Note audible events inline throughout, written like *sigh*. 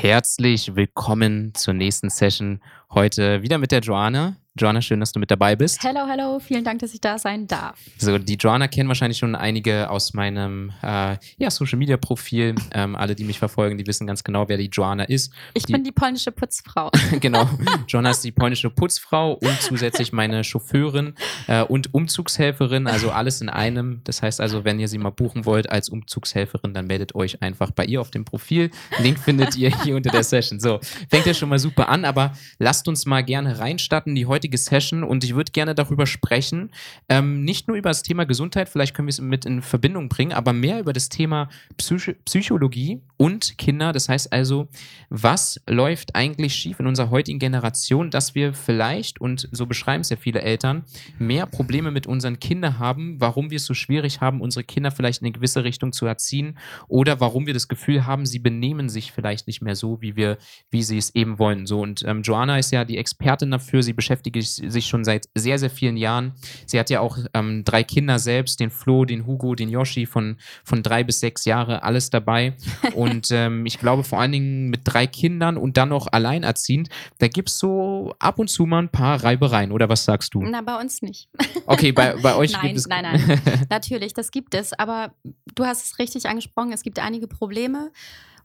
Herzlich willkommen zur nächsten Session. Heute wieder mit der Joanna. Joanna, schön, dass du mit dabei bist. Hello, hello, vielen Dank, dass ich da sein darf. So, die Joanna kennen wahrscheinlich schon einige aus meinem äh, ja, Social Media Profil. Ähm, alle, die mich verfolgen, die wissen ganz genau, wer die Joanna ist. Ich die, bin die polnische Putzfrau. *laughs* genau. Joanna ist die polnische Putzfrau und zusätzlich meine Chauffeurin äh, und Umzugshelferin, also alles in einem. Das heißt also, wenn ihr sie mal buchen wollt als Umzugshelferin, dann meldet euch einfach bei ihr auf dem Profil. Link findet ihr hier unter der Session. So, fängt ja schon mal super an, aber lasst uns mal gerne reinstatten, die heutige Session und ich würde gerne darüber sprechen, ähm, nicht nur über das Thema Gesundheit, vielleicht können wir es mit in Verbindung bringen, aber mehr über das Thema Psych Psychologie und Kinder. Das heißt also, was läuft eigentlich schief in unserer heutigen Generation, dass wir vielleicht, und so beschreiben es ja viele Eltern, mehr Probleme mit unseren Kindern haben, warum wir es so schwierig haben, unsere Kinder vielleicht in eine gewisse Richtung zu erziehen oder warum wir das Gefühl haben, sie benehmen sich vielleicht nicht mehr so, wie wir, wie sie es eben wollen. So, und ähm, Joanna ist ja die Expertin dafür, sie beschäftigt sich schon seit sehr, sehr vielen Jahren. Sie hat ja auch ähm, drei Kinder selbst, den Flo, den Hugo, den Yoshi von, von drei bis sechs Jahre, alles dabei. *laughs* Und ähm, ich glaube vor allen Dingen mit drei Kindern und dann noch alleinerziehend, da gibt es so ab und zu mal ein paar Reibereien, oder was sagst du? Na, bei uns nicht. Okay, bei, bei euch *laughs* nein, gibt es. Nein, nein, *laughs* natürlich, das gibt es. Aber du hast es richtig angesprochen, es gibt einige Probleme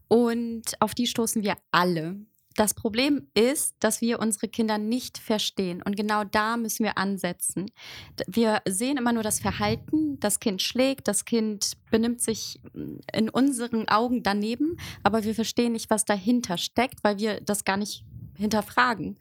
und auf die stoßen wir alle. Das Problem ist, dass wir unsere Kinder nicht verstehen. Und genau da müssen wir ansetzen. Wir sehen immer nur das Verhalten. Das Kind schlägt, das Kind benimmt sich in unseren Augen daneben, aber wir verstehen nicht, was dahinter steckt, weil wir das gar nicht hinterfragen.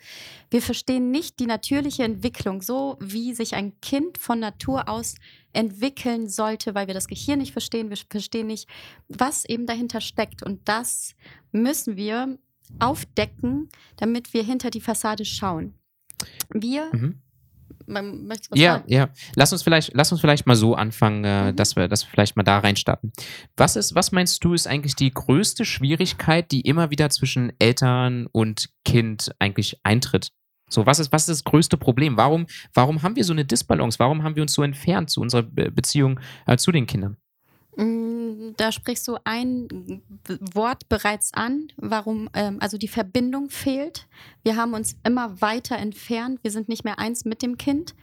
Wir verstehen nicht die natürliche Entwicklung, so wie sich ein Kind von Natur aus entwickeln sollte, weil wir das Gehirn nicht verstehen. Wir verstehen nicht, was eben dahinter steckt. Und das müssen wir aufdecken, damit wir hinter die Fassade schauen. Wir mhm. ja, sagen? ja. Lass uns vielleicht, lass uns vielleicht mal so anfangen, äh, mhm. dass wir, dass wir vielleicht mal da reinstarten. Was ist, was meinst du, ist eigentlich die größte Schwierigkeit, die immer wieder zwischen Eltern und Kind eigentlich eintritt? So, was ist, was ist das größte Problem? Warum, warum haben wir so eine Disbalance? Warum haben wir uns so entfernt zu unserer Beziehung äh, zu den Kindern? Mm, da sprichst du ein Wort bereits an, warum, ähm, also die Verbindung fehlt. Wir haben uns immer weiter entfernt. Wir sind nicht mehr eins mit dem Kind.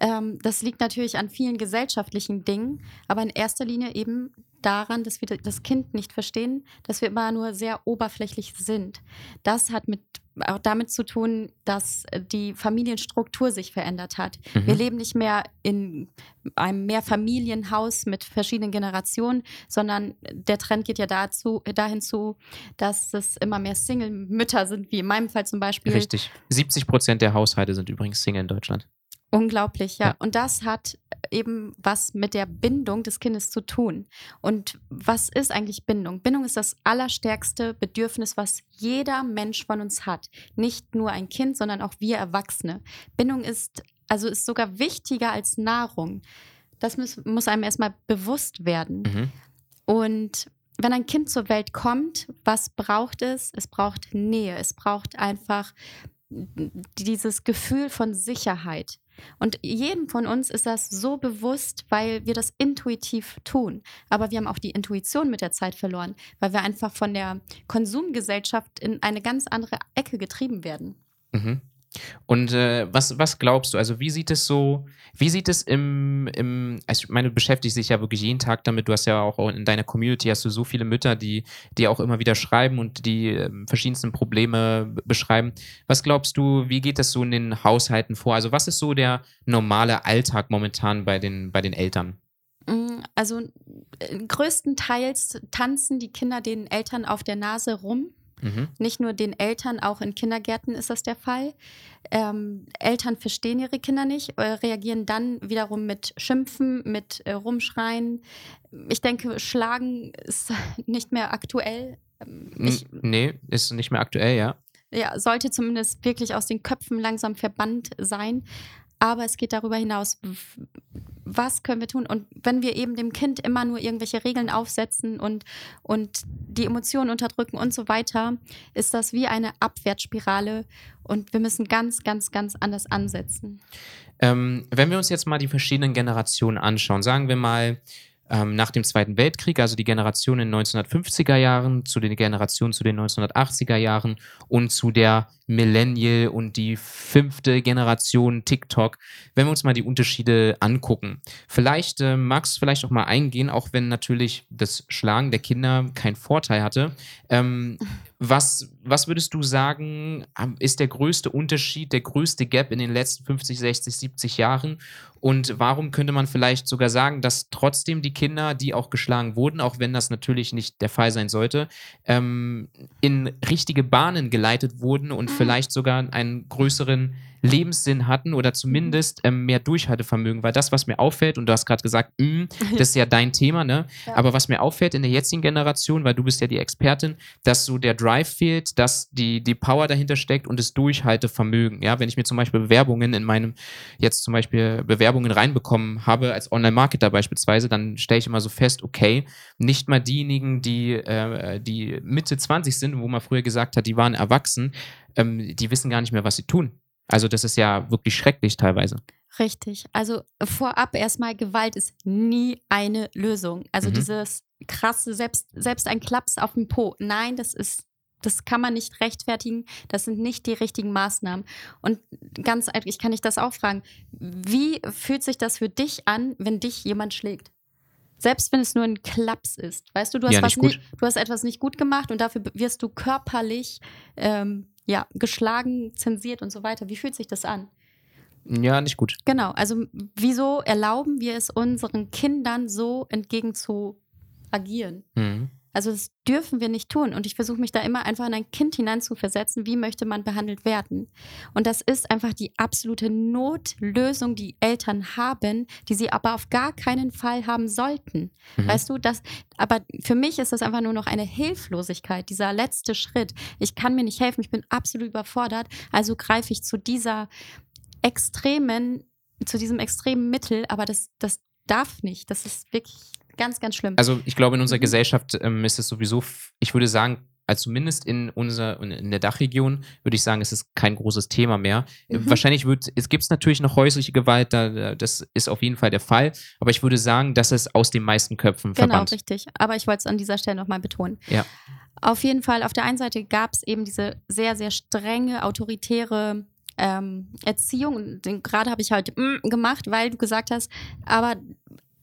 Ähm, das liegt natürlich an vielen gesellschaftlichen Dingen, aber in erster Linie eben daran, dass wir das Kind nicht verstehen, dass wir immer nur sehr oberflächlich sind. Das hat mit auch damit zu tun, dass die Familienstruktur sich verändert hat. Mhm. Wir leben nicht mehr in einem Mehrfamilienhaus mit verschiedenen Generationen, sondern der Trend geht ja dazu, dahin zu, dass es immer mehr Single-Mütter sind, wie in meinem Fall zum Beispiel. Richtig. 70 Prozent der Haushalte sind übrigens Single in Deutschland. Unglaublich, ja. ja. Und das hat eben was mit der Bindung des Kindes zu tun. Und was ist eigentlich Bindung? Bindung ist das allerstärkste Bedürfnis, was jeder Mensch von uns hat. Nicht nur ein Kind, sondern auch wir Erwachsene. Bindung ist also ist sogar wichtiger als Nahrung. Das muss, muss einem erstmal bewusst werden. Mhm. Und wenn ein Kind zur Welt kommt, was braucht es? Es braucht Nähe. Es braucht einfach dieses Gefühl von Sicherheit. Und jedem von uns ist das so bewusst, weil wir das intuitiv tun. Aber wir haben auch die Intuition mit der Zeit verloren, weil wir einfach von der Konsumgesellschaft in eine ganz andere Ecke getrieben werden. Mhm. Und äh, was, was glaubst du? Also, wie sieht es so, wie sieht es im, im, also ich meine, du beschäftigst dich ja wirklich jeden Tag damit, du hast ja auch in deiner Community hast du so viele Mütter, die, die auch immer wieder schreiben und die äh, verschiedensten Probleme beschreiben. Was glaubst du, wie geht das so in den Haushalten vor? Also, was ist so der normale Alltag momentan bei den, bei den Eltern? Mm, also äh, größtenteils tanzen die Kinder den Eltern auf der Nase rum Mhm. Nicht nur den Eltern, auch in Kindergärten ist das der Fall. Ähm, Eltern verstehen ihre Kinder nicht, äh, reagieren dann wiederum mit Schimpfen, mit äh, Rumschreien. Ich denke, Schlagen ist *laughs* nicht mehr aktuell. Ähm, ich, nee, ist nicht mehr aktuell, ja. Ja, sollte zumindest wirklich aus den Köpfen langsam verbannt sein. Aber es geht darüber hinaus, was können wir tun? Und wenn wir eben dem Kind immer nur irgendwelche Regeln aufsetzen und, und die Emotionen unterdrücken und so weiter, ist das wie eine Abwärtsspirale und wir müssen ganz, ganz, ganz anders ansetzen. Ähm, wenn wir uns jetzt mal die verschiedenen Generationen anschauen, sagen wir mal, ähm, nach dem Zweiten Weltkrieg, also die Generation in den 1950er Jahren, zu den Generationen zu den 1980er Jahren und zu der Millennial und die fünfte Generation TikTok, wenn wir uns mal die Unterschiede angucken. Vielleicht äh, magst du vielleicht auch mal eingehen, auch wenn natürlich das Schlagen der Kinder keinen Vorteil hatte. Ähm, was, was würdest du sagen, ist der größte Unterschied, der größte Gap in den letzten 50, 60, 70 Jahren? Und warum könnte man vielleicht sogar sagen, dass trotzdem die Kinder, die auch geschlagen wurden, auch wenn das natürlich nicht der Fall sein sollte, ähm, in richtige Bahnen geleitet wurden und vielleicht sogar einen größeren Lebenssinn hatten oder zumindest ähm, mehr Durchhaltevermögen. Weil das, was mir auffällt, und du hast gerade gesagt, mh, *laughs* das ist ja dein Thema, ne? Ja. Aber was mir auffällt in der jetzigen Generation, weil du bist ja die Expertin, dass so der Drive fehlt, dass die, die Power dahinter steckt und das Durchhaltevermögen. Ja, wenn ich mir zum Beispiel Bewerbungen in meinem, jetzt zum Beispiel Bewerbungen reinbekommen habe, als Online-Marketer beispielsweise, dann stelle ich immer so fest, okay, nicht mal diejenigen, die, äh, die Mitte 20 sind, wo man früher gesagt hat, die waren erwachsen, ähm, die wissen gar nicht mehr, was sie tun. Also das ist ja wirklich schrecklich teilweise. Richtig. Also vorab erstmal, Gewalt ist nie eine Lösung. Also mhm. dieses krasse, selbst, selbst ein Klaps auf dem Po. Nein, das ist, das kann man nicht rechtfertigen. Das sind nicht die richtigen Maßnahmen. Und ganz ehrlich, ich kann dich das auch fragen. Wie fühlt sich das für dich an, wenn dich jemand schlägt? Selbst wenn es nur ein Klaps ist. Weißt du, du hast, ja, was nicht, du hast etwas nicht gut gemacht und dafür wirst du körperlich ähm, ja, geschlagen, zensiert und so weiter. Wie fühlt sich das an? Ja, nicht gut. Genau, also wieso erlauben wir es unseren Kindern so entgegen zu agieren? Mhm. Also das dürfen wir nicht tun. Und ich versuche mich da immer einfach in ein Kind hineinzuversetzen, wie möchte man behandelt werden. Und das ist einfach die absolute Notlösung, die Eltern haben, die sie aber auf gar keinen Fall haben sollten. Mhm. Weißt du, das, aber für mich ist das einfach nur noch eine Hilflosigkeit, dieser letzte Schritt. Ich kann mir nicht helfen, ich bin absolut überfordert. Also greife ich zu dieser extremen, zu diesem extremen Mittel, aber das, das darf nicht. Das ist wirklich Ganz, ganz schlimm. Also ich glaube, in unserer mhm. Gesellschaft ähm, ist es sowieso, ich würde sagen, also zumindest in unserer in der Dachregion würde ich sagen, es ist kein großes Thema mehr. Mhm. Wahrscheinlich wird es gibt es natürlich noch häusliche Gewalt, da, das ist auf jeden Fall der Fall. Aber ich würde sagen, dass es aus den meisten Köpfen genau, verbannt. Genau, richtig. Aber ich wollte es an dieser Stelle nochmal betonen. Ja. Auf jeden Fall, auf der einen Seite gab es eben diese sehr, sehr strenge, autoritäre ähm, Erziehung. Gerade habe ich halt mm, gemacht, weil du gesagt hast, aber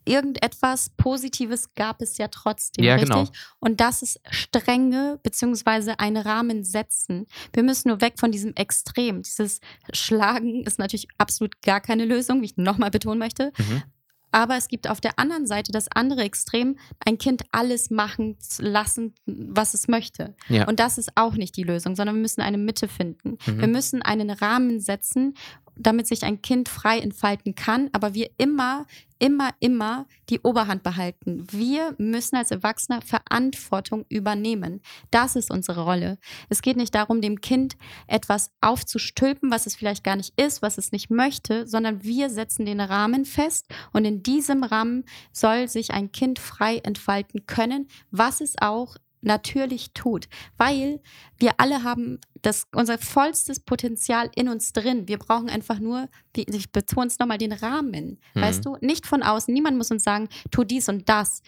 irgendetwas Positives gab es ja trotzdem, ja, richtig? Genau. Und das ist strenge beziehungsweise einen Rahmen setzen. Wir müssen nur weg von diesem Extrem. Dieses Schlagen ist natürlich absolut gar keine Lösung, wie ich nochmal betonen möchte. Mhm. Aber es gibt auf der anderen Seite das andere Extrem, ein Kind alles machen lassen, was es möchte. Ja. Und das ist auch nicht die Lösung, sondern wir müssen eine Mitte finden. Mhm. Wir müssen einen Rahmen setzen, damit sich ein Kind frei entfalten kann, aber wir immer, immer, immer die Oberhand behalten. Wir müssen als Erwachsener Verantwortung übernehmen. Das ist unsere Rolle. Es geht nicht darum, dem Kind etwas aufzustülpen, was es vielleicht gar nicht ist, was es nicht möchte, sondern wir setzen den Rahmen fest und in diesem Rahmen soll sich ein Kind frei entfalten können, was es auch natürlich tut, weil wir alle haben das, unser vollstes Potenzial in uns drin. Wir brauchen einfach nur, ich betone es nochmal, den Rahmen, mhm. weißt du? Nicht von außen. Niemand muss uns sagen, tu dies und das.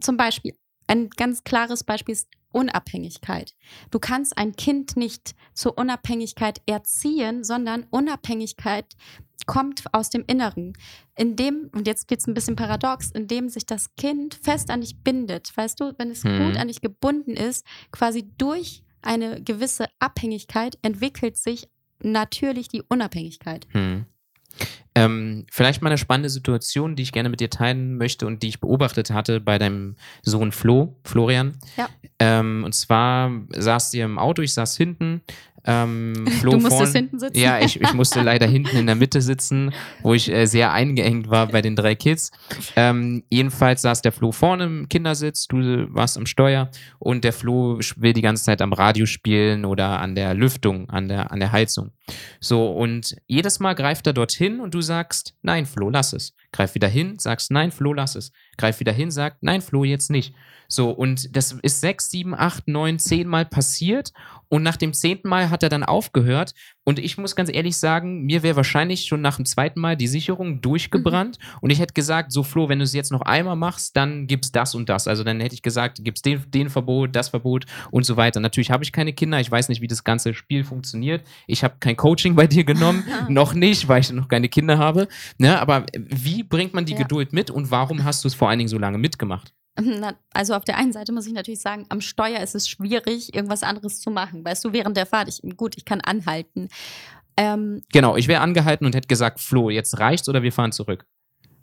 Zum Beispiel, ein ganz klares Beispiel ist Unabhängigkeit. Du kannst ein Kind nicht zur Unabhängigkeit erziehen, sondern Unabhängigkeit kommt aus dem Inneren. In dem, und jetzt wird es ein bisschen paradox, in dem sich das Kind fest an dich bindet. Weißt du, wenn es hm. gut an dich gebunden ist, quasi durch eine gewisse Abhängigkeit entwickelt sich natürlich die Unabhängigkeit. Hm. Ähm, vielleicht mal eine spannende Situation, die ich gerne mit dir teilen möchte und die ich beobachtet hatte bei deinem Sohn Flo, Florian. Ja. Ähm, und zwar saß ihr im Auto, ich saß hinten. Ähm, *laughs* Flo du musstest vorn, hinten sitzen? Ja, ich, ich musste leider hinten in der Mitte sitzen, wo ich äh, sehr eingeengt war bei den drei Kids. Ähm, jedenfalls saß der Flo vorne im Kindersitz, du warst am Steuer und der Flo will die ganze Zeit am Radio spielen oder an der Lüftung, an der, an der Heizung. So, und jedes Mal greift er dorthin und du sagst, nein, Flo, lass es. Greif wieder hin, sagst, nein, Flo, lass es. greift wieder hin, sagt, nein, Flo, jetzt nicht. So, und das ist sechs, sieben, acht, neun, zehn Mal passiert. Und nach dem zehnten Mal hat er dann aufgehört. Und ich muss ganz ehrlich sagen, mir wäre wahrscheinlich schon nach dem zweiten Mal die Sicherung durchgebrannt. Mhm. Und ich hätte gesagt, so Flo, wenn du es jetzt noch einmal machst, dann gibt's das und das. Also dann hätte ich gesagt, gibt's den, den Verbot, das Verbot und so weiter. Natürlich habe ich keine Kinder. Ich weiß nicht, wie das ganze Spiel funktioniert. Ich habe kein Coaching bei dir genommen. *laughs* noch nicht, weil ich noch keine Kinder habe. Ne? Aber wie bringt man die ja. Geduld mit und warum hast du es vor allen Dingen so lange mitgemacht? Also auf der einen Seite muss ich natürlich sagen, am Steuer ist es schwierig, irgendwas anderes zu machen. Weißt du, während der Fahrt, ich, gut, ich kann anhalten. Ähm, genau, ich wäre angehalten und hätte gesagt, Flo, jetzt reicht's oder wir fahren zurück.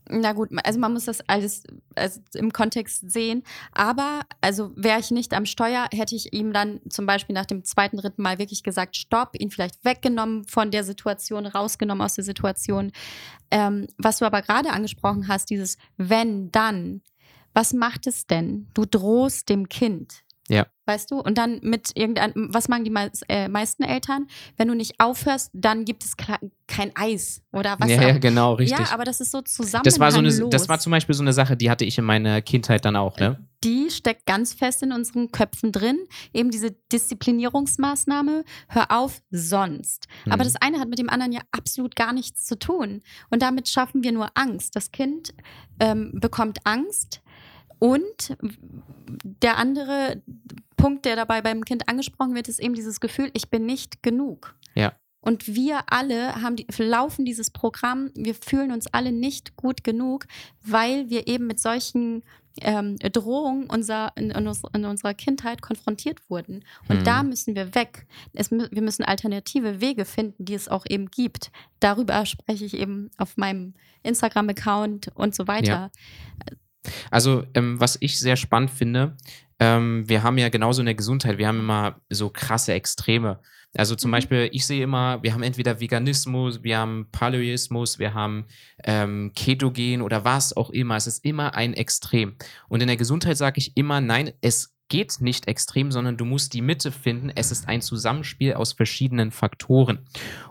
Na gut, also man muss das alles also im Kontext sehen. Aber also wäre ich nicht am Steuer, hätte ich ihm dann zum Beispiel nach dem zweiten, dritten Mal wirklich gesagt, stopp, ihn vielleicht weggenommen von der Situation, rausgenommen aus der Situation. Ähm, was du aber gerade angesprochen hast, dieses wenn, dann, was macht es denn? Du drohst dem Kind. Ja. Weißt du? Und dann mit irgendeinem, was machen die äh, meisten Eltern? Wenn du nicht aufhörst, dann gibt es kein Eis oder was. Ja, ja, genau, richtig. Ja, aber das ist so zusammen. Das war so eine, das war zum Beispiel so eine Sache, die hatte ich in meiner Kindheit dann auch, ne? Die steckt ganz fest in unseren Köpfen drin. Eben diese Disziplinierungsmaßnahme. Hör auf, sonst. Mhm. Aber das eine hat mit dem anderen ja absolut gar nichts zu tun. Und damit schaffen wir nur Angst. Das Kind ähm, bekommt Angst und der andere Punkt, der dabei beim Kind angesprochen wird, ist eben dieses Gefühl, ich bin nicht genug. Ja. Und wir alle haben die, laufen dieses Programm, wir fühlen uns alle nicht gut genug, weil wir eben mit solchen ähm, Drohungen unser, in, in, unserer Kindheit konfrontiert wurden. Und mhm. da müssen wir weg. Es, wir müssen alternative Wege finden, die es auch eben gibt. Darüber spreche ich eben auf meinem Instagram-Account und so weiter. Ja. Also, ähm, was ich sehr spannend finde, ähm, wir haben ja genauso in der Gesundheit, wir haben immer so krasse Extreme. Also zum mhm. Beispiel, ich sehe immer, wir haben entweder Veganismus, wir haben Paleoismus, wir haben ähm, Ketogen oder was auch immer. Es ist immer ein Extrem. Und in der Gesundheit sage ich immer, nein, es geht nicht extrem, sondern du musst die Mitte finden. Es ist ein Zusammenspiel aus verschiedenen Faktoren.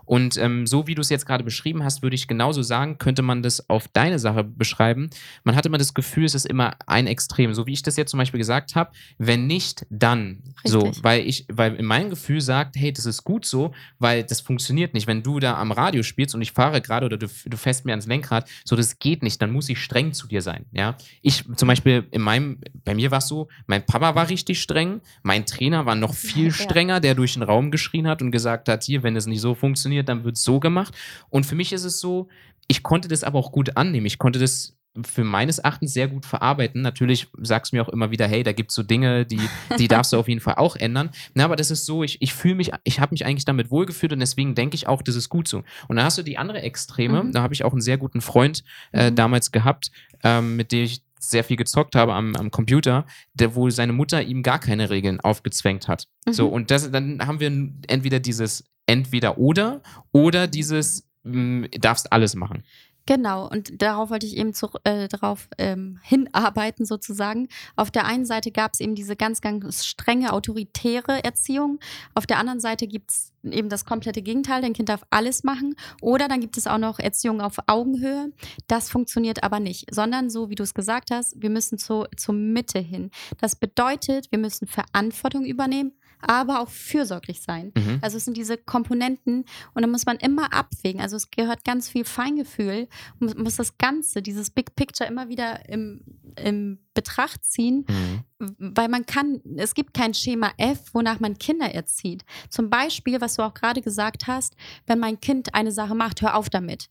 Und ähm, so wie du es jetzt gerade beschrieben hast, würde ich genauso sagen, könnte man das auf deine Sache beschreiben. Man hat immer das Gefühl, es ist immer ein Extrem. So wie ich das jetzt zum Beispiel gesagt habe, wenn nicht, dann. Richtig. So, weil ich, weil in meinem Gefühl sagt, hey, das ist gut so, weil das funktioniert nicht. Wenn du da am Radio spielst und ich fahre gerade oder du, du fährst mir ans Lenkrad, so das geht nicht, dann muss ich streng zu dir sein. Ja, ich zum Beispiel in meinem, bei mir war es so, mein Papa war richtig streng. Mein Trainer war noch *laughs* viel strenger, der durch den Raum geschrien hat und gesagt hat, hier, wenn es nicht so funktioniert, dann wird es so gemacht. Und für mich ist es so, ich konnte das aber auch gut annehmen. Ich konnte das für meines Erachtens sehr gut verarbeiten. Natürlich sagst du mir auch immer wieder, hey, da gibt es so Dinge, die, die darfst du auf jeden Fall auch ändern. Na, aber das ist so, ich, ich fühle mich, ich habe mich eigentlich damit wohlgefühlt und deswegen denke ich auch, das ist gut so. Und dann hast du die andere Extreme, mhm. da habe ich auch einen sehr guten Freund äh, mhm. damals gehabt, ähm, mit dem ich sehr viel gezockt habe am, am Computer, der wohl seine Mutter ihm gar keine Regeln aufgezwängt hat. Mhm. So, und das, dann haben wir entweder dieses entweder oder oder dieses mh, darfst alles machen. Genau, und darauf wollte ich eben zu, äh, darauf ähm, hinarbeiten sozusagen. Auf der einen Seite gab es eben diese ganz, ganz strenge autoritäre Erziehung. Auf der anderen Seite gibt es eben das komplette Gegenteil, dein Kind darf alles machen. Oder dann gibt es auch noch Erziehung auf Augenhöhe. Das funktioniert aber nicht, sondern so, wie du es gesagt hast, wir müssen zu, zur Mitte hin. Das bedeutet, wir müssen Verantwortung übernehmen, aber auch fürsorglich sein. Mhm. Also es sind diese Komponenten und da muss man immer abwägen. Also es gehört ganz viel Feingefühl, man muss das Ganze, dieses Big Picture immer wieder im, im Betracht ziehen, mhm. weil man kann, es gibt kein Schema F, wonach man Kinder erzieht. Zum Beispiel, was du auch gerade gesagt hast, wenn mein Kind eine Sache macht, hör auf damit.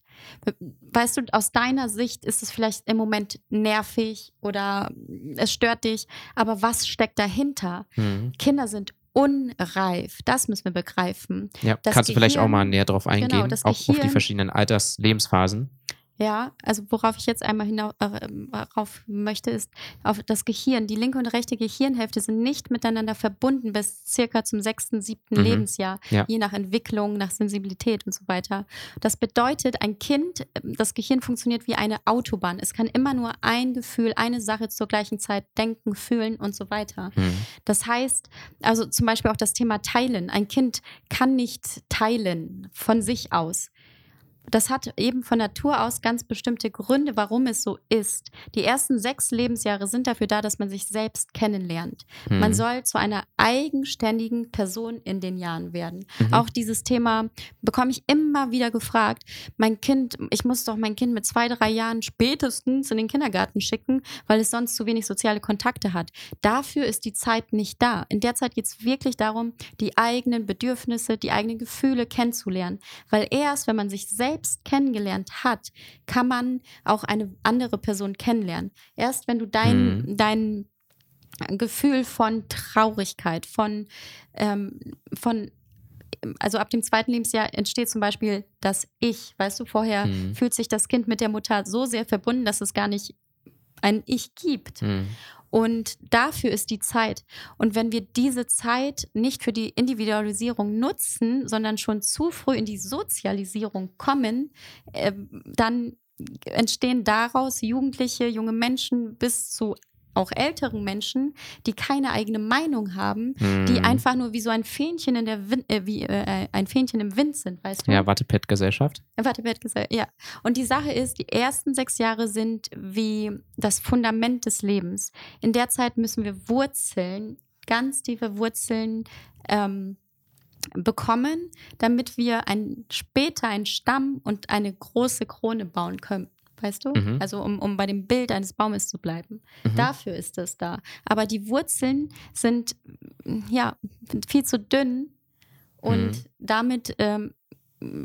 Weißt du, aus deiner Sicht ist es vielleicht im Moment nervig oder es stört dich, aber was steckt dahinter? Mhm. Kinder sind unreif. Das müssen wir begreifen. Ja, kannst Gehirn, du vielleicht auch mal näher drauf genau, eingehen, genau, auch Gehirn, auf die verschiedenen Alterslebensphasen. Ja, also worauf ich jetzt einmal hinauf äh, möchte, ist auf das Gehirn. Die linke und rechte Gehirnhälfte sind nicht miteinander verbunden bis circa zum sechsten, siebten mhm. Lebensjahr, ja. je nach Entwicklung, nach Sensibilität und so weiter. Das bedeutet, ein Kind, das Gehirn funktioniert wie eine Autobahn. Es kann immer nur ein Gefühl, eine Sache zur gleichen Zeit denken, fühlen und so weiter. Mhm. Das heißt, also zum Beispiel auch das Thema Teilen. Ein Kind kann nicht teilen von sich aus das hat eben von Natur aus ganz bestimmte Gründe, warum es so ist. Die ersten sechs Lebensjahre sind dafür da, dass man sich selbst kennenlernt. Mhm. Man soll zu einer eigenständigen Person in den Jahren werden. Mhm. Auch dieses Thema bekomme ich immer wieder gefragt. Mein Kind, ich muss doch mein Kind mit zwei, drei Jahren spätestens in den Kindergarten schicken, weil es sonst zu wenig soziale Kontakte hat. Dafür ist die Zeit nicht da. In der Zeit geht es wirklich darum, die eigenen Bedürfnisse, die eigenen Gefühle kennenzulernen. Weil erst, wenn man sich selbst selbst kennengelernt hat, kann man auch eine andere Person kennenlernen. Erst wenn du dein, mhm. dein Gefühl von Traurigkeit, von, ähm, von also ab dem zweiten Lebensjahr entsteht zum Beispiel das Ich. Weißt du, vorher mhm. fühlt sich das Kind mit der Mutter so sehr verbunden, dass es gar nicht ein Ich gibt. Mhm. Und dafür ist die Zeit. Und wenn wir diese Zeit nicht für die Individualisierung nutzen, sondern schon zu früh in die Sozialisierung kommen, äh, dann entstehen daraus Jugendliche, junge Menschen bis zu auch älteren Menschen, die keine eigene Meinung haben, hm. die einfach nur wie so ein Fähnchen in der Wind, äh, wie äh, ein Fähnchen im Wind sind, weißt du? Ja, Wattepad-Gesellschaft. Wattepad-Gesellschaft, ja. Und die Sache ist, die ersten sechs Jahre sind wie das Fundament des Lebens. In der Zeit müssen wir Wurzeln, ganz tiefe Wurzeln ähm, bekommen, damit wir ein, später einen Stamm und eine große Krone bauen können weißt du? Mhm. Also um, um bei dem Bild eines Baumes zu bleiben. Mhm. Dafür ist es da. Aber die Wurzeln sind ja viel zu dünn und mhm. damit ähm,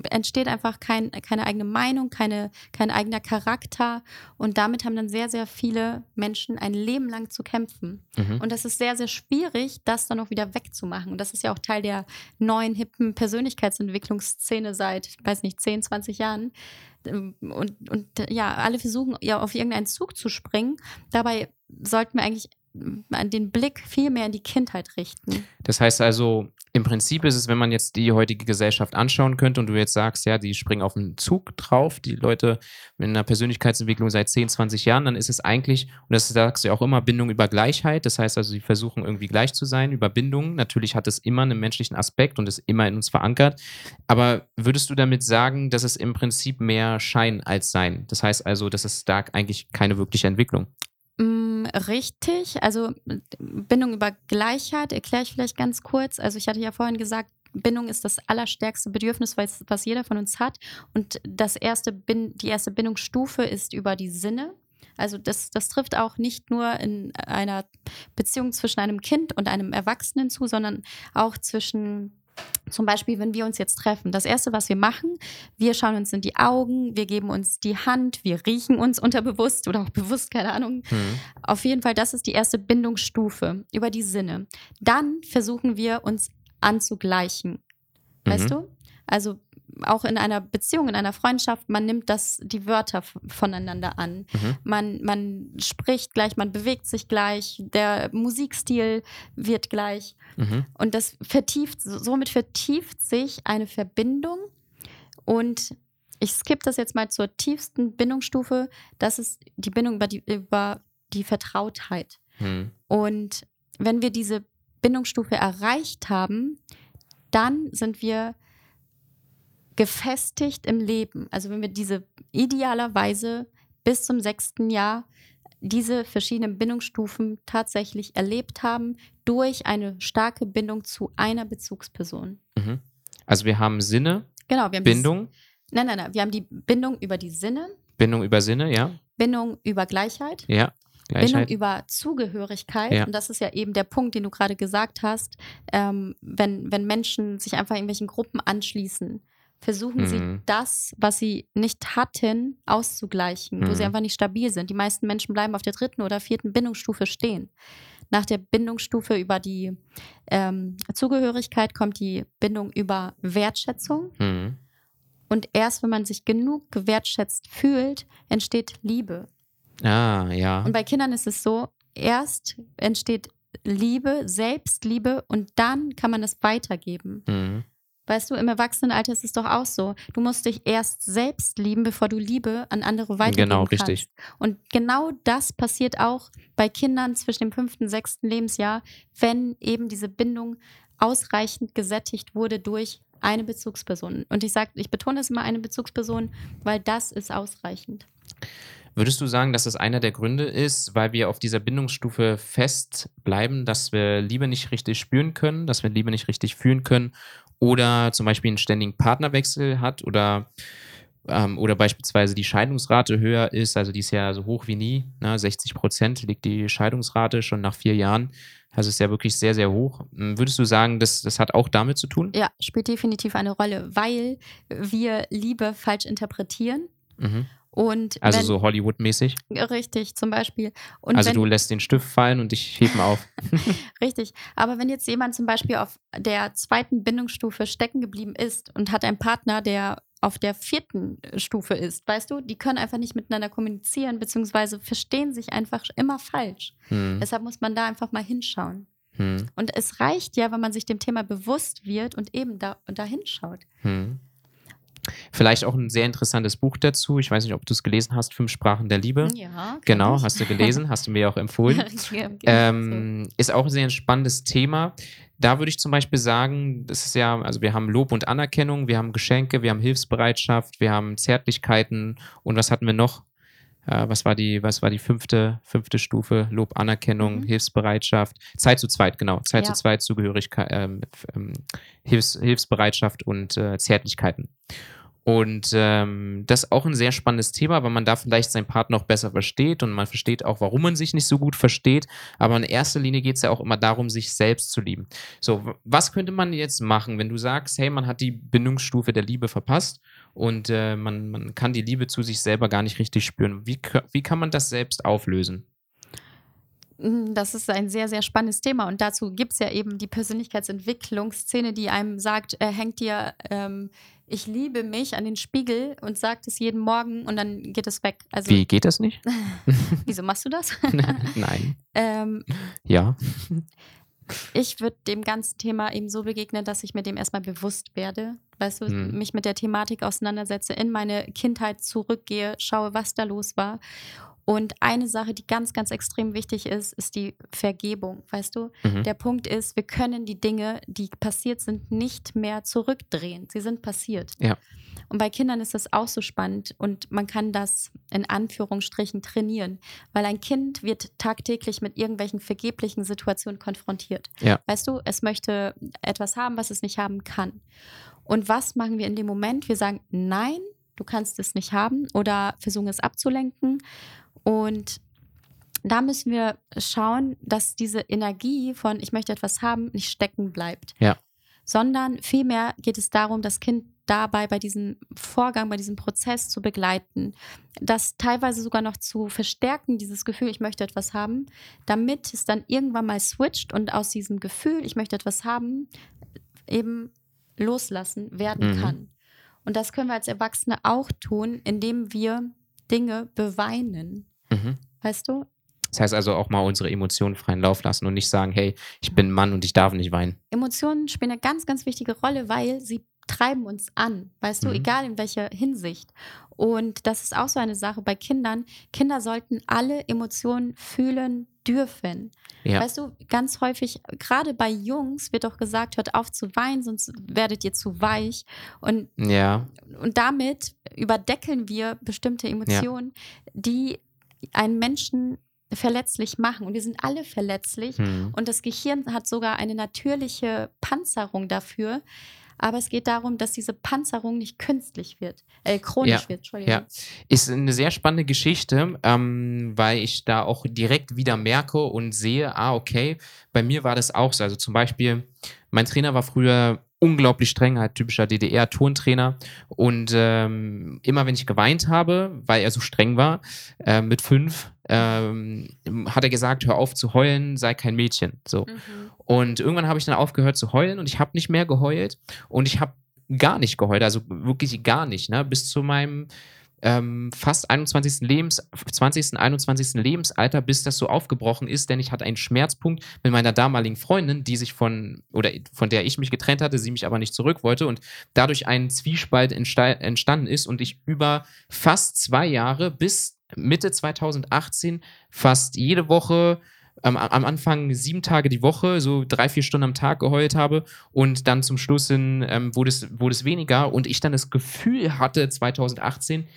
entsteht einfach kein, keine eigene Meinung, keine, kein eigener Charakter. Und damit haben dann sehr, sehr viele Menschen ein Leben lang zu kämpfen. Mhm. Und das ist sehr, sehr schwierig, das dann auch wieder wegzumachen. Und das ist ja auch Teil der neuen, hippen Persönlichkeitsentwicklungsszene seit, weiß nicht, 10, 20 Jahren, und, und ja, alle versuchen ja auf irgendeinen Zug zu springen. Dabei sollten wir eigentlich äh, den Blick viel mehr in die Kindheit richten. Das heißt also, im Prinzip ist es, wenn man jetzt die heutige Gesellschaft anschauen könnte und du jetzt sagst, ja, die springen auf den Zug drauf, die Leute mit einer Persönlichkeitsentwicklung seit 10, 20 Jahren, dann ist es eigentlich, und das sagst du ja auch immer, Bindung über Gleichheit. Das heißt also, sie versuchen irgendwie gleich zu sein über Bindung. Natürlich hat es immer einen menschlichen Aspekt und ist immer in uns verankert. Aber würdest du damit sagen, dass es im Prinzip mehr Schein als Sein? Das heißt also, dass es da eigentlich keine wirkliche Entwicklung? Mm, richtig, also Bindung über Gleichheit erkläre ich vielleicht ganz kurz. Also ich hatte ja vorhin gesagt, Bindung ist das allerstärkste Bedürfnis, was, jeder von uns hat. Und das erste die erste Bindungsstufe ist über die Sinne. Also das, das trifft auch nicht nur in einer Beziehung zwischen einem Kind und einem Erwachsenen zu, sondern auch zwischen zum Beispiel, wenn wir uns jetzt treffen, das Erste, was wir machen, wir schauen uns in die Augen, wir geben uns die Hand, wir riechen uns unterbewusst oder auch bewusst, keine Ahnung. Mhm. Auf jeden Fall, das ist die erste Bindungsstufe über die Sinne. Dann versuchen wir uns anzugleichen. Weißt mhm. du? Also auch in einer Beziehung, in einer Freundschaft, man nimmt das, die Wörter voneinander an. Mhm. Man, man spricht gleich, man bewegt sich gleich, der Musikstil wird gleich. Mhm. Und das vertieft, somit vertieft sich eine Verbindung. Und ich skippe das jetzt mal zur tiefsten Bindungsstufe. Das ist die Bindung über die, über die Vertrautheit. Mhm. Und wenn wir diese Bindungsstufe erreicht haben, dann sind wir gefestigt im Leben. Also wenn wir diese idealerweise bis zum sechsten Jahr diese verschiedenen Bindungsstufen tatsächlich erlebt haben durch eine starke Bindung zu einer Bezugsperson. Mhm. Also wir haben Sinne, genau, wir haben Bindung. Die, nein, nein, nein. Wir haben die Bindung über die Sinne. Bindung über Sinne, ja. Bindung über Gleichheit. Ja. Gleichheit. Bindung über Zugehörigkeit. Ja. Und das ist ja eben der Punkt, den du gerade gesagt hast. Ähm, wenn, wenn Menschen sich einfach irgendwelchen Gruppen anschließen, versuchen mhm. sie das, was sie nicht hatten, auszugleichen, mhm. wo sie mhm. einfach nicht stabil sind. Die meisten Menschen bleiben auf der dritten oder vierten Bindungsstufe stehen. Nach der Bindungsstufe über die ähm, Zugehörigkeit kommt die Bindung über Wertschätzung. Mhm. Und erst wenn man sich genug gewertschätzt fühlt, entsteht Liebe. Ah, ja. Und bei Kindern ist es so, erst entsteht Liebe, Selbstliebe und dann kann man das weitergeben. Mhm. Weißt du, im Erwachsenenalter ist es doch auch so. Du musst dich erst selbst lieben, bevor du Liebe an andere weitergeben genau, kannst. Genau, richtig. Und genau das passiert auch bei Kindern zwischen dem fünften und sechsten Lebensjahr, wenn eben diese Bindung ausreichend gesättigt wurde durch eine Bezugsperson. Und ich sage, ich betone es immer eine Bezugsperson, weil das ist ausreichend. Würdest du sagen, dass das einer der Gründe ist, weil wir auf dieser Bindungsstufe festbleiben, dass wir Liebe nicht richtig spüren können, dass wir Liebe nicht richtig fühlen können oder zum Beispiel einen ständigen Partnerwechsel hat oder, ähm, oder beispielsweise die Scheidungsrate höher ist, also die ist ja so hoch wie nie, ne? 60 Prozent liegt die Scheidungsrate schon nach vier Jahren. Also ist ja wirklich sehr, sehr hoch. Hm, würdest du sagen, das, das hat auch damit zu tun? Ja, spielt definitiv eine Rolle, weil wir Liebe falsch interpretieren. Mhm. Und Also wenn, so Hollywood-mäßig. richtig, zum Beispiel. Und Also wenn, du lässt den Stift fallen und ich heb ihn auf. *laughs* *laughs* Richtig. Aber wenn jetzt jemand zum Beispiel auf der zweiten Bindungsstufe stecken geblieben ist und hat einen Partner, der auf der vierten Stufe ist, weißt du, die können einfach nicht miteinander kommunizieren, beziehungsweise verstehen sich einfach immer falsch. Hm. Deshalb muss man da einfach mal hinschauen. Hm. Und es reicht ja, wenn man sich dem Thema bewusst wird und eben da, da hinschaut. Hm. Vielleicht auch ein sehr interessantes Buch dazu. Ich weiß nicht, ob du es gelesen hast, Fünf Sprachen der Liebe. Ja. Genau, *laughs* hast du gelesen, hast du mir auch empfohlen. *laughs* Ähm, ist auch ein sehr spannendes Thema. Da würde ich zum Beispiel sagen, das ist ja, also wir haben Lob und Anerkennung, wir haben Geschenke, wir haben Hilfsbereitschaft, wir haben Zärtlichkeiten und was hatten wir noch? Äh, was war die, was war die fünfte, fünfte Stufe? Lob, Anerkennung, Mhm. Hilfsbereitschaft, Zeit zu zweit, genau. Zeit Ja. zu zweit, Zugehörigkeit, ähm, ähm, Hilfs, Hilfsbereitschaft und äh, Zärtlichkeiten. Und ähm, das ist auch ein sehr spannendes Thema, weil man da vielleicht seinen Partner auch besser versteht und man versteht auch, warum man sich nicht so gut versteht. Aber in erster Linie geht es ja auch immer darum, sich selbst zu lieben. So, was könnte man jetzt machen, wenn du sagst, hey, man hat die Bindungsstufe der Liebe verpasst und äh, man, man kann die Liebe zu sich selber gar nicht richtig spüren? Wie, wie kann man das selbst auflösen? Mm, Das ist ein sehr, sehr spannendes Thema. Und dazu gibt es ja eben die Persönlichkeitsentwicklungsszene, die einem sagt, er hängt dir, ähm, ich liebe mich an den Spiegel und sagt es jeden Morgen und dann geht es weg. Also, Wie geht das nicht? *laughs* wieso machst du das? *laughs* Nein. ähm, Ja. ich würde dem ganzen Thema eben so begegnen, dass ich mir dem erstmal bewusst werde. Weißt du, Hm. mich mit der Thematik auseinandersetze, in meine Kindheit zurückgehe, schaue, was da los war. Und eine Sache, die ganz, ganz extrem wichtig ist, ist die Vergebung. Weißt du, Mhm. der Punkt ist, wir können die Dinge, die passiert sind, nicht mehr zurückdrehen. Sie sind passiert. Ja. Und bei Kindern ist das auch so spannend und man kann das in Anführungsstrichen trainieren, weil ein Kind wird tagtäglich mit irgendwelchen vergeblichen Situationen konfrontiert. Ja. Weißt du, es möchte etwas haben, was es nicht haben kann. Und was machen wir in dem Moment? Wir sagen, nein, du kannst es nicht haben oder versuchen es abzulenken. Und da müssen wir schauen, dass diese Energie von ich möchte etwas haben nicht stecken bleibt. Ja. Sondern vielmehr geht es darum, das Kind dabei bei diesem Vorgang, bei diesem Prozess zu begleiten, das teilweise sogar noch zu verstärken, dieses Gefühl, ich möchte etwas haben, damit es dann irgendwann mal switcht und aus diesem Gefühl, ich möchte etwas haben, eben loslassen werden Mhm. kann. Und das können wir als Erwachsene auch tun, indem wir Dinge beweinen. Mhm. Weißt du? Das heißt also auch mal unsere Emotionen freien Lauf lassen und nicht sagen, hey, ich bin Mann und ich darf nicht weinen. Emotionen spielen eine ganz, ganz wichtige Rolle, weil sie treiben uns an, weißt du, Mhm. egal in welcher Hinsicht. Und das ist auch so eine Sache bei Kindern. Kinder sollten alle Emotionen fühlen dürfen. Ja. Weißt du, ganz häufig, gerade bei Jungs wird doch gesagt, hört auf zu weinen, sonst werdet ihr zu weich. Und, Ja, und damit überdeckeln wir bestimmte Emotionen, die einen Menschen verletzlich machen. Und wir sind alle verletzlich. hm. Und das Gehirn hat sogar eine natürliche Panzerung dafür. Aber es geht darum, dass diese Panzerung nicht künstlich wird, äh, chronisch Ja, wird. Entschuldigung. ja. Ist eine sehr spannende Geschichte, ähm, weil ich da auch direkt wieder merke und sehe, ah, okay, bei mir war das auch so. Also zum Beispiel, mein Trainer war früher unglaublich streng, halt typischer DDR-Turntrainer. Und ähm, immer wenn ich geweint habe, weil er so streng war, äh, mit fünf, ähm, hat er gesagt, hör auf zu heulen, sei kein Mädchen. So. Mhm. Und irgendwann habe ich dann aufgehört zu heulen und ich habe nicht mehr geheult und ich habe gar nicht geheult, also wirklich gar nicht, ne? Bis zu meinem ähm, fast 21. Lebens, 20. 21. Lebensalter, bis das so aufgebrochen ist, denn ich hatte einen Schmerzpunkt mit meiner damaligen Freundin, die sich von, oder von der ich mich getrennt hatte, sie mich aber nicht zurück wollte und dadurch ein Zwiespalt entsta- entstanden ist und ich über fast zwei Jahre bis Mitte 2018 fast jede Woche ähm, am Anfang sieben Tage die Woche, so drei, vier Stunden am Tag geheult habe und dann zum Schluss hin, ähm, wurde, es, wurde es weniger und ich dann das Gefühl hatte, 2018,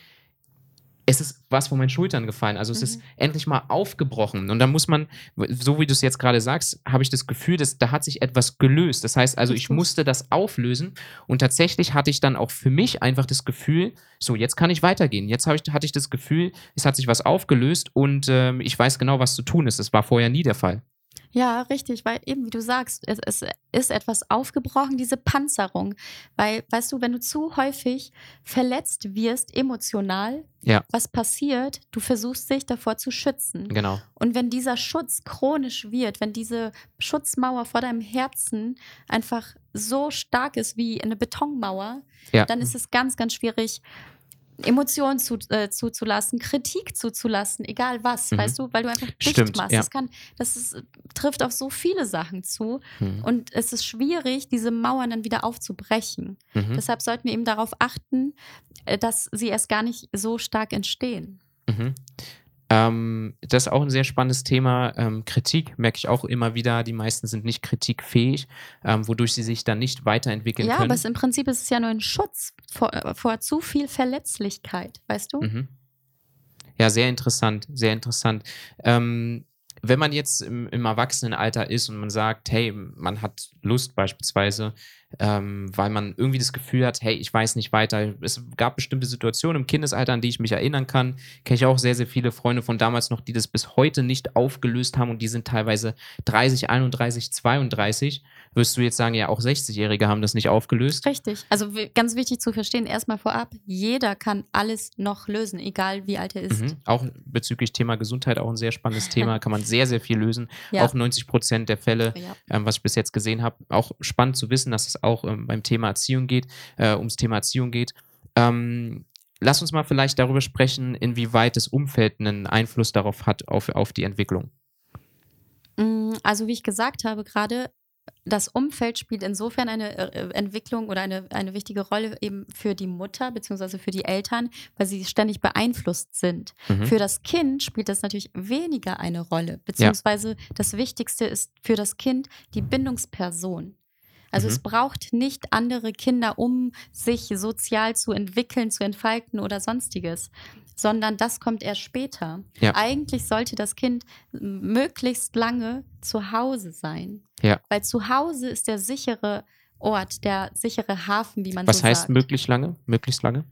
es ist was von meinen Schultern gefallen. Also es mhm. ist endlich mal aufgebrochen. Und da muss man, so wie du es jetzt gerade sagst, habe ich das Gefühl, dass da hat sich etwas gelöst. Das heißt also, ich musste das auflösen und tatsächlich hatte ich dann auch für mich einfach das Gefühl, so, jetzt kann ich weitergehen. Jetzt ich, hatte ich das Gefühl, es hat sich was aufgelöst und ähm, ich weiß genau, was zu tun ist. Das war vorher nie der Fall. Ja, richtig, weil eben, wie du sagst, es, es, ist etwas aufgebrochen, diese Panzerung. Weil, weißt du, wenn du zu häufig verletzt wirst, emotional, ja. was passiert? Du versuchst dich davor zu schützen. Genau. Und wenn dieser Schutz chronisch wird, wenn diese Schutzmauer vor deinem Herzen einfach so stark ist wie eine Betonmauer, ja. dann ist es ganz, ganz schwierig, Emotionen zu, äh, zuzulassen, Kritik zuzulassen, egal was, mhm. weißt du, weil du einfach dicht Stimmt, machst. Ja. Das, kann, das ist, trifft auf so viele Sachen zu mhm. und es ist schwierig, diese Mauern dann wieder aufzubrechen. Mhm. Deshalb sollten wir eben darauf achten, äh, dass sie erst gar nicht so stark entstehen. Ähm, das ist auch ein sehr spannendes Thema. Ähm, Kritik merke ich auch immer wieder. Die meisten sind nicht kritikfähig, ähm, wodurch sie sich dann nicht weiterentwickeln ja, können. Ja, aber es, im Prinzip ist es ja nur ein Schutz vor, äh, vor zu viel Verletzlichkeit, weißt du? Mhm. Ja, sehr interessant, sehr interessant. Ähm, wenn man jetzt im, im Erwachsenenalter ist und man sagt, hey, man hat Lust beispielsweise, ähm, weil man irgendwie das Gefühl hat, hey, ich weiß nicht weiter. Es gab bestimmte Situationen im Kindesalter, an die ich mich erinnern kann. Kenne ich auch sehr, sehr viele Freunde von damals noch, die das bis heute nicht aufgelöst haben und die sind teilweise 30, 31, 32 wirst du jetzt sagen, ja, auch 60-Jährige haben das nicht aufgelöst. Richtig. Also ganz wichtig zu verstehen, erstmal vorab, jeder kann alles noch lösen, egal wie alt er ist. Mhm. Auch bezüglich Thema Gesundheit, auch ein sehr spannendes *laughs* Thema, kann man sehr, sehr viel lösen. Ja. Auch 90 Prozent der Fälle, ja. ähm, was ich bis jetzt gesehen habe. Auch spannend zu wissen, dass es auch ähm, beim Thema Erziehung geht, äh, ums Thema Erziehung geht. Ähm, lass uns mal vielleicht darüber sprechen, inwieweit das Umfeld einen Einfluss darauf hat, auf, auf die Entwicklung. Mm, also wie ich gesagt habe gerade, das Umfeld spielt insofern eine äh, Entwicklung oder eine, eine wichtige Rolle eben für die Mutter bzw. für die Eltern, weil sie ständig beeinflusst sind. Mhm. Für das Kind spielt das natürlich weniger eine Rolle, beziehungsweise ja. das Wichtigste ist für das Kind die Bindungsperson. Also mhm. es braucht nicht andere Kinder, um sich sozial zu entwickeln, zu entfalten oder sonstiges, sondern das kommt erst später. Ja. Eigentlich sollte das Kind möglichst lange zu Hause sein. Ja. Weil zu Hause ist der sichere Ort, der sichere Hafen, wie man Was so sagt. Was heißt möglichst lange? Möglichst lange?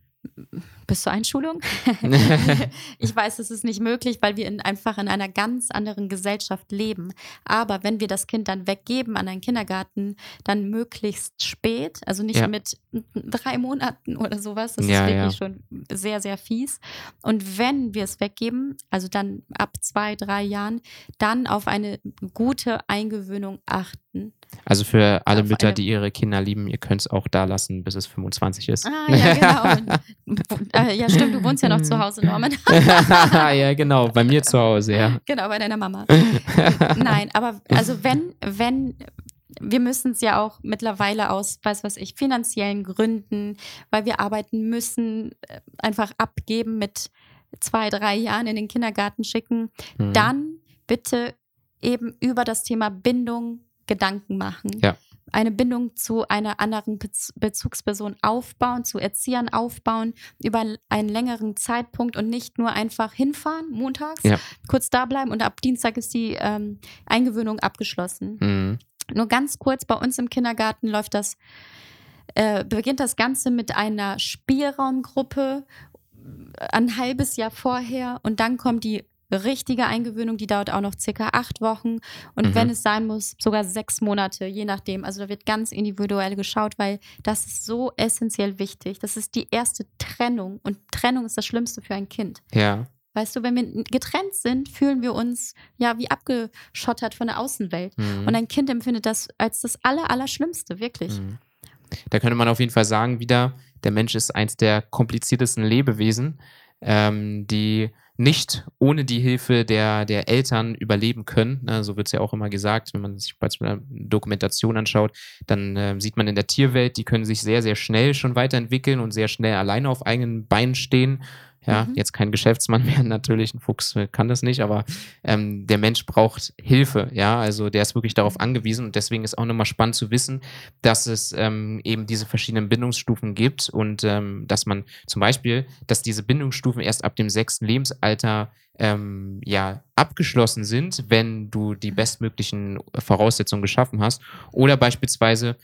Bis zur Einschulung. *laughs* ich weiß, es ist nicht möglich, weil wir in, einfach in einer ganz anderen Gesellschaft leben. Aber wenn wir das Kind dann weggeben an einen Kindergarten, dann möglichst spät, also nicht ja. mit drei Monaten oder sowas. Das ja, ist wirklich ja. schon sehr, sehr fies. Und wenn wir es weggeben, also dann ab zwei, drei Jahren, dann auf eine gute Eingewöhnung achten. Also für alle Mütter, die ihre Kinder lieben, ihr könnt es auch da lassen, bis es 25 ist. Ah, ja, genau. *laughs* Äh, ja, stimmt, du wohnst ja noch zu Hause, Norman. *laughs* ja, genau, bei mir zu Hause, ja. Genau, bei deiner Mama. *laughs* Nein, aber also wenn, wenn, wir müssen es ja auch mittlerweile aus, weiß was ich, finanziellen Gründen, weil wir arbeiten müssen, äh, einfach abgeben mit zwei, drei Jahren in den Kindergarten schicken, mhm. dann bitte eben über das Thema Bindung Gedanken machen. Ja eine Bindung zu einer anderen Bezugsperson aufbauen, zu Erziehern aufbauen über einen längeren Zeitpunkt und nicht nur einfach hinfahren, montags, ja. kurz da bleiben und ab Dienstag ist die ähm, Eingewöhnung abgeschlossen. Mhm. Nur ganz kurz, bei uns im Kindergarten läuft das, äh, beginnt das Ganze mit einer Spielraumgruppe ein halbes Jahr vorher und dann kommt die richtige Eingewöhnung, die dauert auch noch circa acht Wochen und mhm. wenn es sein muss, sogar sechs Monate, je nachdem. Also da wird ganz individuell geschaut, weil das ist so essentiell wichtig. Das ist die erste Trennung und Trennung ist das Schlimmste für ein Kind. Ja. Weißt du, wenn wir getrennt sind, fühlen wir uns ja wie abgeschottert von der Außenwelt. Mhm. Und ein Kind empfindet das als das Aller, Allerschlimmste, wirklich. Mhm. Da könnte man auf jeden Fall sagen, wieder, der Mensch ist eins der kompliziertesten Lebewesen, ähm, die nicht ohne die Hilfe der, der Eltern überleben können. Ne, so wird es ja auch immer gesagt, wenn man sich beispielsweise eine Dokumentation anschaut, dann äh, sieht man in der Tierwelt, die können sich sehr, sehr schnell schon weiterentwickeln und sehr schnell alleine auf eigenen Beinen stehen. Ja, mhm. jetzt kein Geschäftsmann *laughs* mehr, natürlich, ein Fuchs kann das nicht, aber ähm, der Mensch braucht Hilfe, ja, also der ist wirklich darauf angewiesen und deswegen ist auch nochmal spannend zu wissen, dass es ähm, eben diese verschiedenen Bindungsstufen gibt und ähm, dass man zum Beispiel, dass diese Bindungsstufen erst ab dem sechsten Lebensalter ähm, ja abgeschlossen sind, wenn du die bestmöglichen Voraussetzungen geschaffen hast. Oder beispielsweise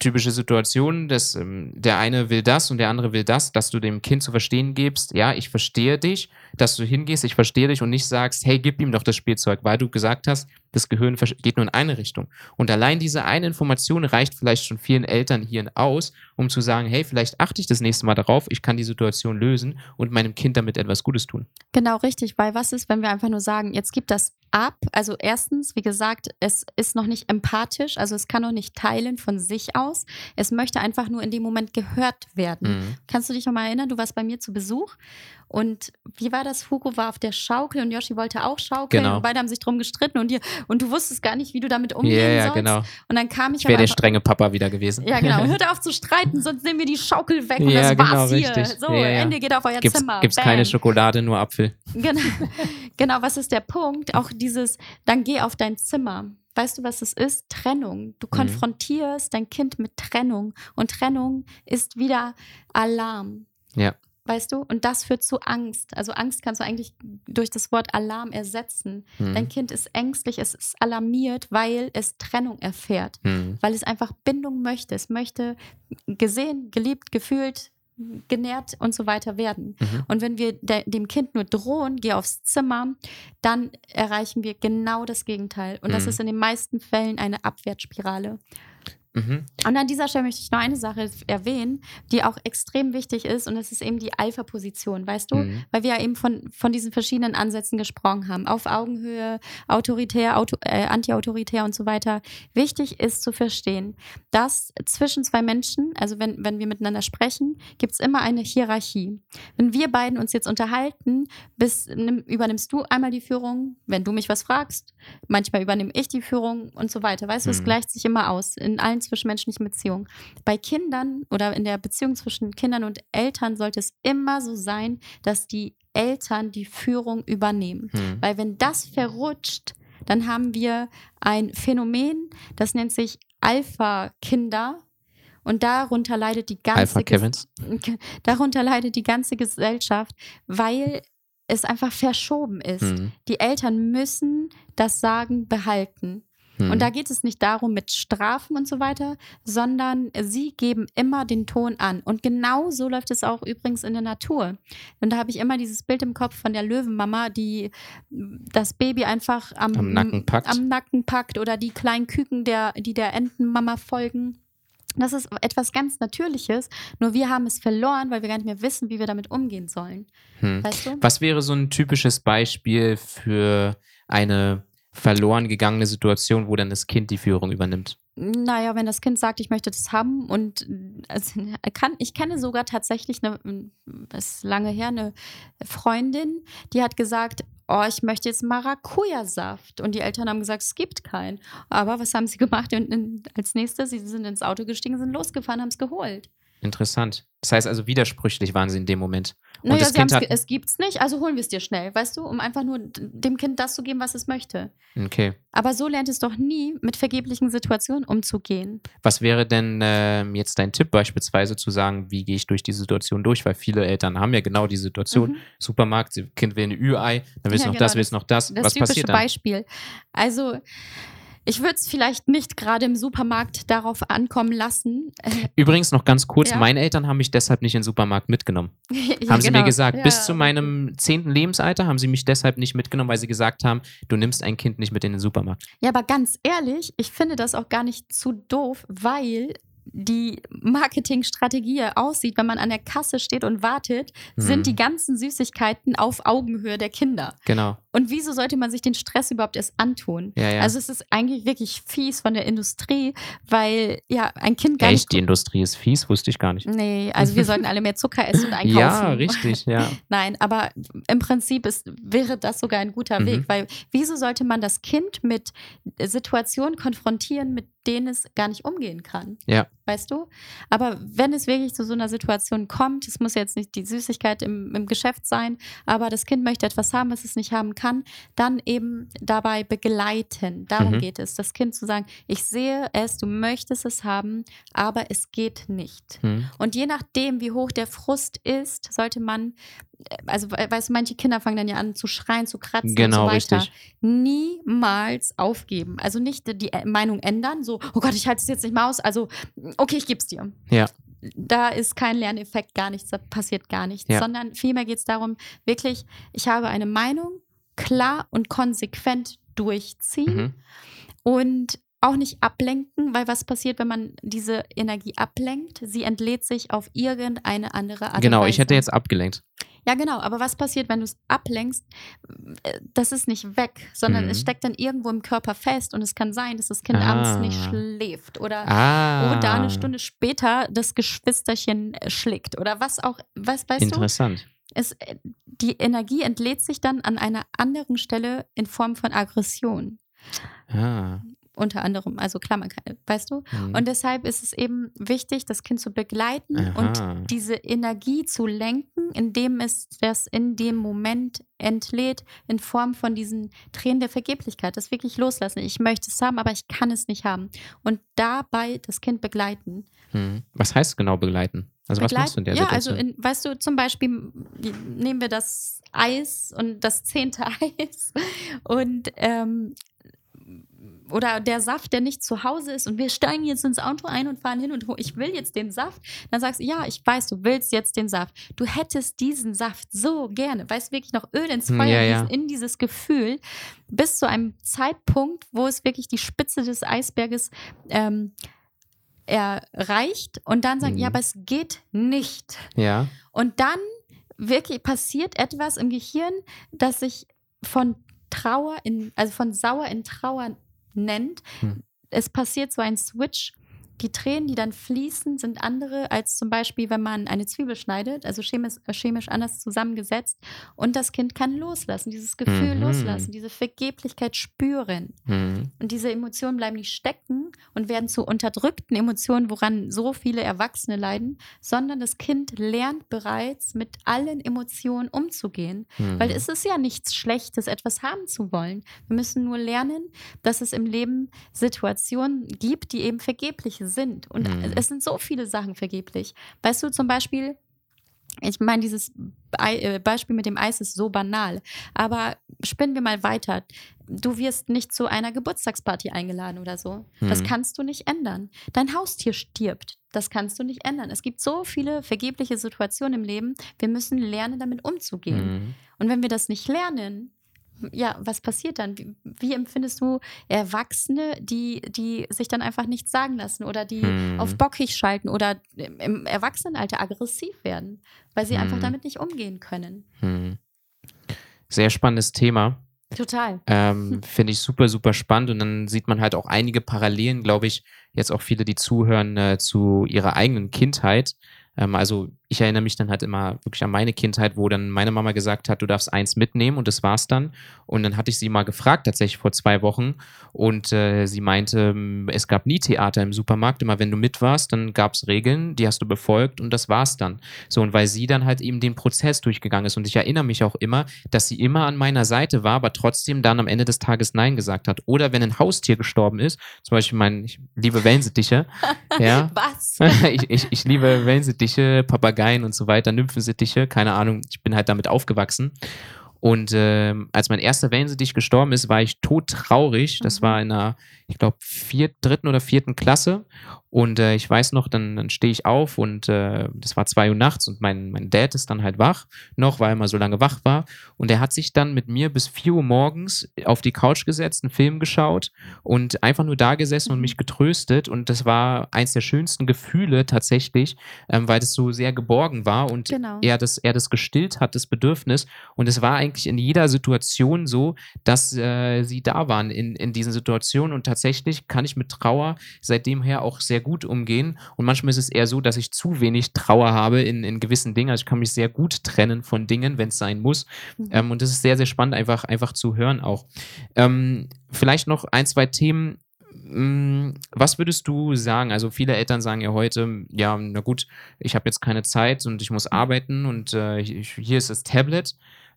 typische Situation, dass ähm, der eine will das und der andere will das, dass du dem Kind zu verstehen gibst, ja, ich verstehe dich, dass du hingehst, ich verstehe dich und nicht sagst, hey, gib ihm doch das Spielzeug, weil du gesagt hast, das Gehirn geht nur in eine Richtung. Und allein diese eine Information reicht vielleicht schon vielen Eltern hier aus, um zu sagen, hey, vielleicht achte ich das nächste Mal darauf, ich kann die Situation lösen und meinem Kind damit etwas Gutes tun. Genau, richtig, weil was ist, wenn wir einfach nur sagen, jetzt gibt das ab. Also erstens, wie gesagt, es ist noch nicht empathisch, also es kann noch nicht teilen von sich aus. Es möchte einfach nur in dem Moment gehört werden. Mhm. Kannst du dich noch mal erinnern? Du warst bei mir zu Besuch und wie war das? Hugo war auf der Schaukel und Yoshi wollte auch schaukeln. Genau. Und beide haben sich drum gestritten und, dir, und du wusstest gar nicht, wie du damit umgehen yeah, ja, sollst. Genau. Und dann kam ich. Ich wäre der strenge Papa wieder gewesen. Ja, genau. *laughs* Hört auf zu streiten, sonst nehmen wir die Schaukel weg und ja, das genau, war's hier. Richtig. So, ja, ja. Ende geht auf euer gibt's, Zimmer. Gibt's Bang. keine Schokolade, nur Apfel. Genau. *laughs* genau, was ist der Punkt? Auch dieses, dann geh auf dein Zimmer. Weißt du, was es ist? Trennung. Du mhm. konfrontierst dein Kind mit Trennung. Und Trennung ist wieder Alarm. Ja weißt du? Und das führt zu Angst. Also Angst kannst du eigentlich durch das Wort Alarm ersetzen. Mhm. Dein Kind ist ängstlich, es ist alarmiert, weil es Trennung erfährt, mhm. weil es einfach Bindung möchte. Es möchte gesehen, geliebt, gefühlt, genährt und so weiter werden. Mhm. Und wenn wir de dem Kind nur drohen, geh aufs Zimmer, dann erreichen wir genau das Gegenteil. Und das mhm. ist in den meisten Fällen eine Abwärtsspirale. Mhm. Und an dieser Stelle möchte ich noch eine Sache erwähnen, die auch extrem wichtig ist, und das ist eben die Alpha-Position, weißt du? Mhm. Weil wir ja eben von, von diesen verschiedenen Ansätzen gesprochen haben. Auf Augenhöhe, autoritär, auto, äh, antiautoritär und so weiter. Wichtig ist zu verstehen, dass zwischen zwei Menschen, also wenn, wenn wir miteinander sprechen, gibt es immer eine Hierarchie. Wenn wir beiden uns jetzt unterhalten, bis, nimm, übernimmst du einmal die Führung, wenn du mich was fragst, manchmal übernehme ich die Führung und so weiter. Weißt du, es mhm. gleicht sich immer aus in allen allen zwischenmenschlichen Beziehungen. Bei Kindern oder in der Beziehung zwischen Kindern und Eltern sollte es immer so sein, dass die Eltern die Führung übernehmen. Hm. Weil wenn das verrutscht, dann haben wir ein Phänomen, das nennt sich Alpha-Kinder. Und darunter leidet die ganze Alpha Kevins. *laughs* darunter leidet die ganze Gesellschaft, weil es einfach verschoben ist. Mhm. Die Eltern müssen das Sagen behalten. Und da mhm. geht es nicht darum mit Strafen und so weiter, sondern sie geben immer den Ton an. Und genau so läuft es auch übrigens in der Natur. Und da habe ich immer dieses Bild im Kopf von der Löwenmama, die das Baby einfach am, am, Nacken, packt. am Nacken packt oder die kleinen Küken, der, die der Entenmama folgen. Das ist etwas ganz Natürliches, nur wir haben es verloren, weil wir gar nicht mehr wissen, wie wir damit umgehen sollen. Hm. Weißt du? Was wäre so ein typisches Beispiel für eine verloren gegangene Situation, wo dann das Kind die Führung übernimmt? Naja, wenn das Kind sagt, ich möchte das haben und also, kann, ich kenne sogar tatsächlich eine, das ist lange her, eine Freundin, die hat gesagt, oh, ich möchte jetzt Maracuja-Saft. Und die Eltern haben gesagt, es gibt keinen. Aber was haben sie gemacht? Und als nächstes, sie sind ins Auto gestiegen, sind losgefahren, haben es geholt. Interessant. Das heißt also, widersprüchlich waren sie in dem Moment. Und naja, das kind hat es gibt's nicht, also holen wir es dir schnell, weißt du, um einfach nur dem Kind das zu geben, was es möchte. Okay. Aber so lernt es doch nie, mit vergeblichen Situationen umzugehen. Was wäre denn äh, jetzt dein Tipp beispielsweise zu sagen, wie gehe ich durch die Situation durch? Weil viele Eltern haben ja genau die Situation. Mhm. Supermarkt, Kind will ein Ü-Ei, dann willst du ja, noch genau, das, willst du noch das. Das was passiert dann? Beispiel. Also ich würde es vielleicht nicht gerade im Supermarkt darauf ankommen lassen. Übrigens noch ganz kurz, ja. meine Eltern haben mich deshalb nicht in den Supermarkt mitgenommen. *laughs* ja, haben sie mir genau. gesagt, ja. bis zu meinem zehnten Lebensalter haben sie mich deshalb nicht mitgenommen, weil sie gesagt haben, du nimmst ein Kind nicht mit in den Supermarkt. Ja, aber ganz ehrlich, ich finde das auch gar nicht zu doof, weil die Marketingstrategie aussieht, wenn man an der Kasse steht und wartet, mhm. sind die ganzen Süßigkeiten auf Augenhöhe der Kinder. Genau. Und wieso sollte man sich den Stress überhaupt erst antun? Ja, ja. Also es ist eigentlich wirklich fies von der Industrie, weil ja ein Kind gar Echt, nicht. die Industrie ist fies, wusste ich gar nicht. Nee, also wir sollten alle mehr Zucker essen und *laughs* einkaufen. Ja, richtig, ja. *laughs* Nein, aber im Prinzip ist, wäre das sogar ein guter mhm. Weg, weil wieso sollte man das Kind mit Situationen konfrontieren, mit denen es gar nicht umgehen kann? Ja. Weißt du? Aber wenn es wirklich zu so einer Situation kommt, es muss jetzt nicht die Süßigkeit im, im Geschäft sein, aber das Kind möchte etwas haben, was es nicht haben kann, dann eben dabei begleiten. Darum Mhm. geht es. Das Kind zu sagen, ich sehe es, du möchtest es haben, aber es geht nicht. Hm. Und je nachdem, wie hoch der Frust ist, sollte man, also we- weißt du, manche Kinder fangen dann ja an zu schreien, zu kratzen Genau, und so weiter. richtig. Niemals aufgeben. Also nicht die Meinung ändern, so, oh Gott, ich halte es jetzt nicht mehr aus, also okay, ich gebe es dir. Ja. Da ist kein Lerneffekt, gar nichts, da passiert gar nichts, Ja. sondern vielmehr geht es darum, wirklich, ich habe eine Meinung, klar und konsequent durchziehen Mhm. und auch nicht ablenken, weil was passiert, wenn man diese Energie ablenkt? Sie entlädt sich auf irgendeine andere Art Genau, ich hätte jetzt abgelenkt. Ja, genau, aber was passiert, wenn du es ablenkst? Äh, Das ist nicht weg, sondern Mhm. es steckt dann irgendwo im Körper fest und es kann sein, dass das Kind Ah. abends nicht schläft oder Ah. oder eine Stunde später das Geschwisterchen schlägt oder was auch, was weißt du? Interessant. Es, äh, die Energie entlädt sich dann an einer anderen Stelle in Form von Aggression. Ah. Unter anderem, also Klammer, weißt du? Hm. Und deshalb ist es eben wichtig, das Kind zu begleiten Aha. und diese Energie zu lenken, indem es das in dem Moment entlädt, in Form von diesen Tränen der Vergeblichkeit. Das wirklich loslassen. Ich möchte es haben, aber ich kann es nicht haben. Und dabei das Kind begleiten. Hm. Was heißt genau begleiten? Also was machst du in der ja, Situation? also in, weißt du, zum Beispiel nehmen wir das Eis und das zehnte *laughs* Eis und ähm, oder der Saft, der nicht zu Hause ist und wir steigen jetzt ins Auto ein und fahren hin und ich will jetzt den Saft, dann sagst du, ja, ich weiß, du willst jetzt den Saft. Du hättest diesen Saft so gerne, weißt wirklich noch Öl ins Hm, Feuer ja, ja. in dieses Gefühl, bis zu einem Zeitpunkt, wo es wirklich die Spitze des Eisberges ähm, erreicht und dann sagen, Mhm. ja, aber es geht nicht. ja. Und dann wirklich passiert etwas im Gehirn, das sich von Trauer in, also von Sauer in Trauer nennt. Hm. Es passiert so ein Switch. Die Tränen, die dann fließen, sind andere als zum Beispiel, wenn man eine Zwiebel schneidet, also chemisch, äh, chemisch anders zusammengesetzt. Und das Kind kann loslassen, dieses Gefühl Mhm. loslassen, diese Vergeblichkeit spüren. Hm. Und diese Emotionen bleiben nicht stecken und werden zu unterdrückten Emotionen, woran so viele Erwachsene leiden, sondern das Kind lernt bereits mit allen Emotionen umzugehen. Hm. Weil es ist ja nichts Schlechtes, etwas haben zu wollen. Wir müssen nur lernen, dass es im Leben Situationen gibt, die eben vergeblich sind. Und Mhm. es sind so viele Sachen vergeblich. Weißt du, zum Beispiel, ich meine, dieses äh, Beispiel mit dem Eis ist so banal. Aber spinnen wir mal weiter. Du wirst nicht zu einer Geburtstagsparty eingeladen oder so. Das Mhm. kannst du nicht ändern. Dein Haustier stirbt. Das kannst du nicht ändern. Es gibt so viele vergebliche Situationen im Leben. Wir müssen lernen, damit umzugehen. Hm. Und wenn wir das nicht lernen, ja, was passiert dann? Wie, wie empfindest du Erwachsene, die, die sich dann einfach nichts sagen lassen oder die Hm. auf bockig schalten oder im Erwachsenenalter aggressiv werden, weil sie einfach Hm. damit nicht umgehen können? Hm. Sehr spannendes Thema. Total. Ähm, *laughs* Finde ich super, super spannend. Und dann sieht man halt auch einige Parallelen, glaube ich, jetzt auch viele, die zuhören, äh, zu ihrer eigenen Kindheit. Ähm, also ich erinnere mich dann halt immer wirklich an meine Kindheit, wo dann meine Mama gesagt hat, du darfst eins mitnehmen und das war's dann. Und dann hatte ich sie mal gefragt, tatsächlich vor zwei Wochen. Und äh, sie meinte, ähm, es gab nie Theater im Supermarkt. Immer wenn du mit warst, dann gab es Regeln, die hast du befolgt und das war's dann. So, und weil sie dann halt eben den Prozess durchgegangen ist. Und ich erinnere mich auch immer, dass sie immer an meiner Seite war, aber trotzdem dann am Ende des Tages Nein gesagt hat. Oder wenn ein Haustier gestorben ist, zum Beispiel mein, ich liebe Wellensittiche, *laughs* ja. Was? *laughs* ich, ich, ich liebe Wellensittiche, Papageien und so weiter, Nymphensittiche, keine Ahnung, ich bin halt damit aufgewachsen. Und ähm, als mein erster Wellensittich gestorben ist, war ich todtraurig. Das Mhm. war in einer, ich glaube, viert, dritten oder vierten Klasse. Und äh, ich weiß noch, dann, dann stehe ich auf und äh, das war zwei Uhr nachts und mein, mein Dad ist dann halt wach, noch, weil er mal so lange wach war. Und er hat sich dann mit mir bis vier Uhr morgens auf die Couch gesetzt, einen Film geschaut und einfach nur da gesessen und Mhm. mich getröstet. Und das war eins der schönsten Gefühle tatsächlich, ähm, weil es so sehr geborgen war und Genau. er, das, er das gestillt hat, das Bedürfnis. Und es war eigentlich in jeder Situation so, dass äh, sie da waren in, in diesen Situationen. Und tatsächlich kann ich mit Trauer seitdem her auch sehr gut umgehen. Und manchmal ist es eher so, dass ich zu wenig Trauer habe in, in gewissen Dingen. Also ich kann mich sehr gut trennen von Dingen, wenn es sein muss. Mhm. Ähm, und das ist sehr, sehr spannend, einfach, einfach zu hören auch. Ähm, vielleicht noch ein, zwei Themen. Mm, was würdest du sagen? Also viele Eltern sagen ja heute, ja, na gut, ich habe jetzt keine Zeit und ich muss arbeiten und äh, hier ist das Tablet.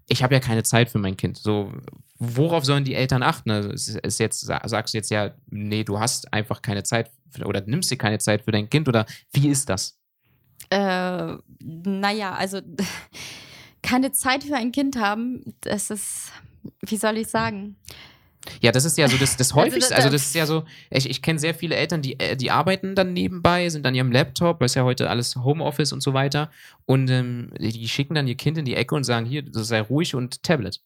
Ich habe ja keine Zeit für mein Kind. So, worauf sollen die Eltern achten? Also ist jetzt, sagst du jetzt ja, nee, du hast einfach keine Zeit oder nimmst dir keine Zeit für dein Kind oder wie ist das? Äh, naja, also *laughs* keine Zeit für ein Kind haben, das ist, wie soll ich sagen? Ja, das ist ja so das, das also häufigste. Also, das ist ja so, ich, ich kenne sehr viele Eltern, die, äh, die arbeiten dann nebenbei, sind an ihrem Laptop, weil es ja heute alles Homeoffice und so weiter. Und ähm, die schicken dann ihr Kind in die Ecke und sagen, hier, sei ruhig und Tablet.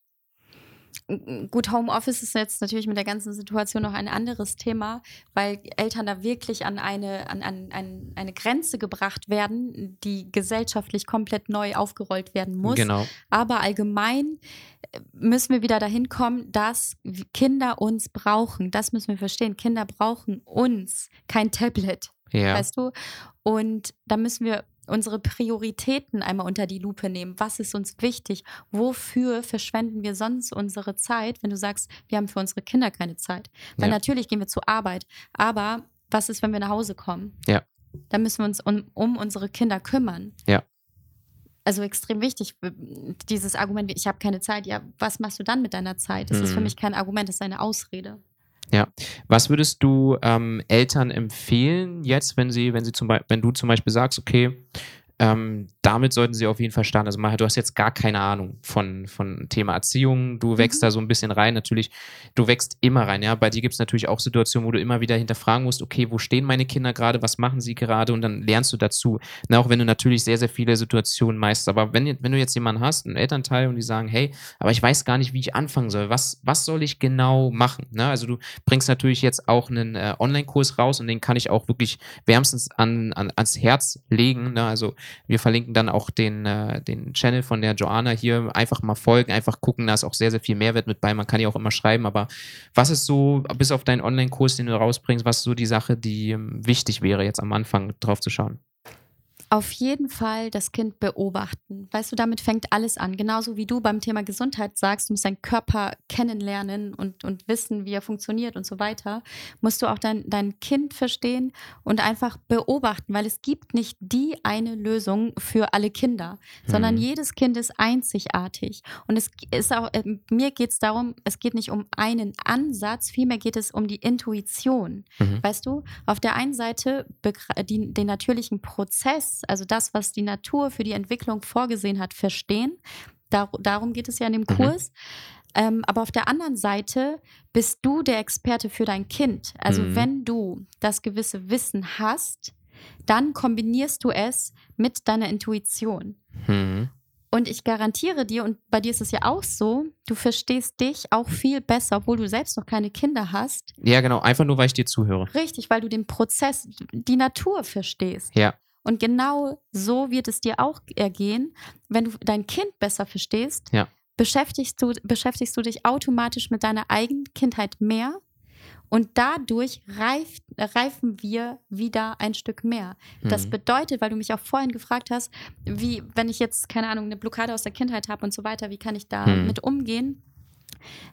Gut, Homeoffice ist jetzt natürlich mit der ganzen Situation noch ein anderes Thema, weil Eltern da wirklich an eine, an, an, an eine Grenze gebracht werden, die gesellschaftlich komplett neu aufgerollt werden muss. Genau. Aber allgemein äh, müssen wir wieder dahin kommen, dass Kinder uns brauchen. Das müssen wir verstehen. Kinder brauchen uns, kein Tablet. Ja. Weißt du? Und da müssen wir unsere Prioritäten einmal unter die Lupe nehmen. Was ist uns wichtig? Wofür verschwenden wir sonst unsere Zeit, wenn du sagst, wir haben für unsere Kinder keine Zeit? Weil ja. natürlich gehen wir zur Arbeit, aber was ist, wenn wir nach Hause kommen? Ja. Dann müssen wir uns um, um unsere Kinder kümmern. Ja. Also extrem wichtig, dieses Argument, ich habe keine Zeit. Ja, was machst du dann mit deiner Zeit? Das mhm. ist für mhm. mich kein Argument, das ist eine Ausrede. Ja. Was würdest du ähm, Eltern empfehlen jetzt, wenn sie, wenn sie zum Beispiel, wenn du zum Beispiel sagst, okay, ähm, damit sollten sie auf jeden Fall starten. Also Maja, du hast jetzt gar keine Ahnung von, von Thema Erziehung. Du wächst mhm. da so ein bisschen rein. Natürlich, du wächst immer rein. Ja, bei dir gibt es natürlich auch Situationen, wo du immer wieder hinterfragen musst, okay, wo stehen meine Kinder gerade, was machen sie gerade und dann lernst du dazu. Na, auch wenn du natürlich sehr, sehr viele Situationen meisterst. Aber wenn, wenn du jetzt jemanden hast, einen Elternteil und die sagen, hey, aber ich weiß gar nicht, wie ich anfangen soll. Was, was soll ich genau machen? Na, also du bringst natürlich jetzt auch einen äh, Online-Kurs raus und den kann ich auch wirklich wärmstens an, an, ans Herz legen. Ne? Also wir verlinken dann auch den, äh, den Channel von der Joanna hier. Einfach mal folgen, einfach gucken, da ist auch sehr, sehr viel Mehrwert mit bei. Man kann ja auch immer schreiben, aber was ist so, bis auf deinen Online-Kurs, den du rausbringst, was ist so die Sache, die ähm, wichtig wäre, jetzt am Anfang drauf zu schauen? Auf jeden Fall das Kind beobachten. Weißt du, damit fängt alles an. Genauso wie du beim Thema Gesundheit sagst, du musst deinen Körper kennenlernen und, und wissen, wie er funktioniert und so weiter, musst du auch dein, dein Kind verstehen und einfach beobachten, weil es gibt nicht die eine Lösung für alle Kinder, mhm. sondern jedes Kind ist einzigartig. Und es ist auch, äh, mir geht es darum, es geht nicht um einen Ansatz, vielmehr geht es um die Intuition. Mhm. Weißt du, auf der einen Seite die, den natürlichen Prozess, also das, was die Natur für die Entwicklung vorgesehen hat, verstehen. Dar darum geht es ja in dem mhm. Kurs. Ähm, aber auf der anderen Seite bist du der Experte für dein Kind. Also mhm. wenn du das gewisse Wissen hast, dann kombinierst du es mit deiner Intuition. Mhm. Und ich garantiere dir, und bei dir ist es ja auch so, du verstehst dich auch viel besser, obwohl du selbst noch keine Kinder hast. Ja, genau, einfach nur, weil ich dir zuhöre. Richtig, weil du den Prozess, die Natur verstehst. Ja. Und genau so wird es dir auch ergehen, wenn du dein Kind besser verstehst. Ja. Beschäftigst du, beschäftigst du dich automatisch mit deiner eigenen Kindheit mehr und dadurch reif, reifen wir wieder ein Stück mehr. Mhm. Das bedeutet, weil du mich auch vorhin gefragt hast, wie, wenn ich jetzt, keine Ahnung, eine Blockade aus der Kindheit habe und so weiter, wie kann ich da mhm. mit umgehen?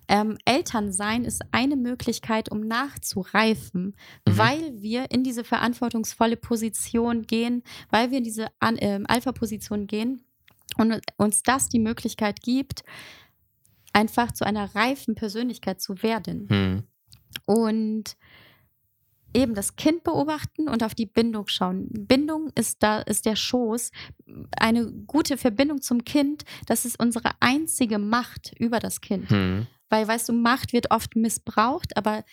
Ähm, Elternsein ist eine Möglichkeit, um nachzureifen, mhm. weil wir in diese verantwortungsvolle Position gehen, weil wir in diese äh, Alpha-Position gehen und uns das die Möglichkeit gibt, einfach zu einer reifen Persönlichkeit zu werden. Mhm. Und eben das Kind beobachten und auf die Bindung schauen. Bindung ist da, ist der Schoß. Eine gute Verbindung zum Kind, das ist unsere einzige Macht über das Kind. Hm. Weil, weißt du, Macht wird oft missbraucht, aber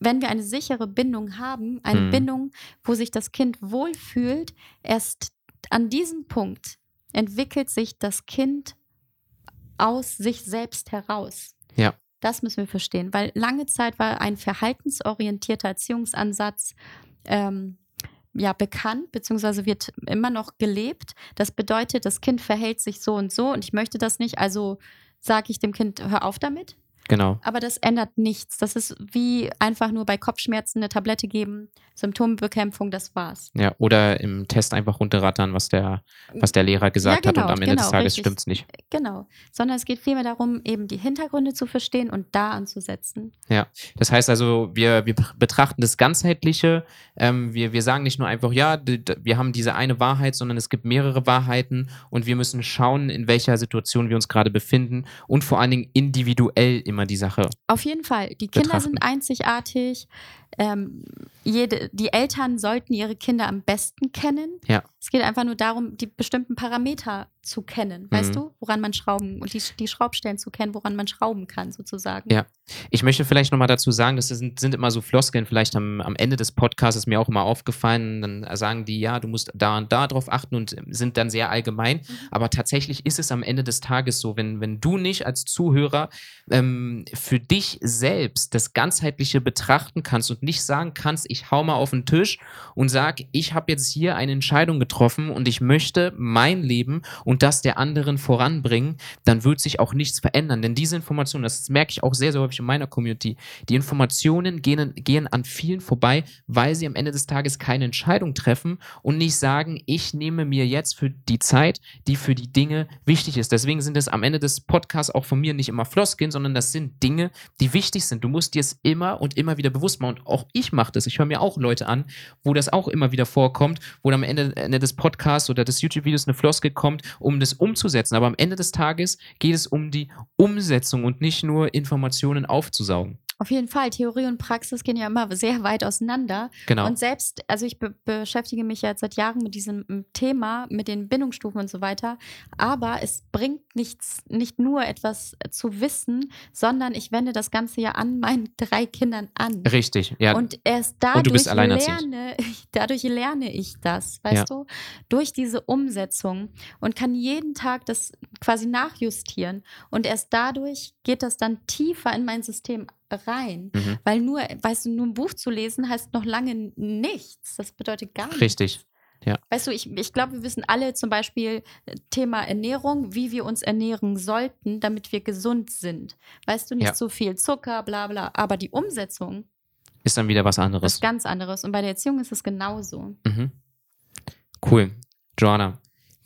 wenn wir eine sichere Bindung haben, eine hm. Bindung, wo sich das Kind wohlfühlt, erst an diesem Punkt entwickelt sich das Kind aus sich selbst heraus. Ja. Das müssen wir verstehen, weil lange Zeit war ein verhaltensorientierter Erziehungsansatz ähm, ja bekannt, beziehungsweise wird immer noch gelebt. Das bedeutet, das Kind verhält sich so und so und ich möchte das nicht, also sage ich dem Kind, hör auf damit. Genau. Aber das ändert nichts. Das ist wie einfach nur bei Kopfschmerzen eine Tablette geben, Symptombekämpfung, das war's. Ja, oder im Test einfach runterrattern, was der, was der Lehrer gesagt Ja, hat und genau, am Ende des genau, Tages richtig. stimmt's nicht. Genau. Sondern es geht vielmehr darum, eben die Hintergründe zu verstehen und da anzusetzen. Das heißt also, wir, wir betrachten das Ganzheitliche. Ähm, wir, wir sagen nicht nur einfach, ja, wir haben diese eine Wahrheit, sondern es gibt mehrere Wahrheiten und wir müssen schauen, in welcher Situation wir uns gerade befinden und vor allen Dingen individuell immer die Sache. Auf jeden Fall. Die Kinder Betrachten. sind einzigartig. Ähm, jede, die Eltern sollten ihre Kinder am besten kennen. Ja. Es geht einfach nur darum, die bestimmten Parameter zu kennen. Weißt Mhm. du, woran man schrauben und die, die Schraubstellen zu kennen, woran man schrauben kann, sozusagen. Ja. Ich möchte vielleicht nochmal dazu sagen, das sind, sind immer so Floskeln, vielleicht am, am Ende des Podcasts ist mir auch immer aufgefallen, dann sagen die, ja, du musst da und da drauf achten und sind dann sehr allgemein. Aber tatsächlich ist es am Ende des Tages so, wenn, wenn du nicht als Zuhörer ähm, für dich selbst das Ganzheitliche betrachten kannst und nicht sagen kannst, ich hau mal auf den Tisch und sag, ich habe jetzt hier eine Entscheidung getroffen und ich möchte mein Leben und das der anderen voranbringen, dann wird sich auch nichts verändern. Denn diese Informationen, das merke ich auch sehr, sehr häufig in meiner Community, die Informationen gehen, gehen an vielen vorbei, weil sie am Ende des Tages keine Entscheidung treffen und nicht sagen, ich nehme mir jetzt für die Zeit, die für die Dinge wichtig ist. Deswegen sind es am Ende des Podcasts auch von mir nicht immer Floskeln, sondern das sind Dinge, die wichtig sind. Du musst dir es immer und immer wieder bewusst machen. Und auch ich mache das. Ich höre mir auch Leute an, wo das auch immer wieder vorkommt, wo am Ende, Ende des Podcasts oder des YouTube-Videos eine Floskel kommt, um das umzusetzen. Aber am Ende des Tages geht es um die Umsetzung und nicht nur Informationen aufzusaugen. Auf jeden Fall. Theorie und Praxis gehen ja immer sehr weit auseinander. Genau. Und selbst, also ich be beschäftige mich ja seit Jahren mit diesem Thema, mit den Bindungsstufen und so weiter. Aber es bringt nichts, nicht nur etwas äh, zu wissen, sondern ich wende das Ganze ja an meinen *laughs* drei Kindern an. Richtig, ja. Und erst Und du dadurch alleinerziehend. lerne, ich- *laughs* dadurch lerne ich das, weißt Ja. du? Durch diese Umsetzung und kann jeden Tag das quasi nachjustieren. Und erst dadurch geht das dann tiefer in mein System rein. mhm. Weil nur, weißt du, nur ein Buch zu lesen heißt noch lange nichts. Das bedeutet gar nichts. Richtig. Weißt du, ich, ich glaube, wir wissen alle zum Beispiel äh, Thema Ernährung, wie wir uns ernähren sollten, damit wir gesund sind. Weißt du, nicht Ja. so viel Zucker, bla bla. Aber die Umsetzung Ist dann wieder was ist anderes. ganz anderes. Und bei der Erziehung ist es genauso. Mhm. Cool. Joanna,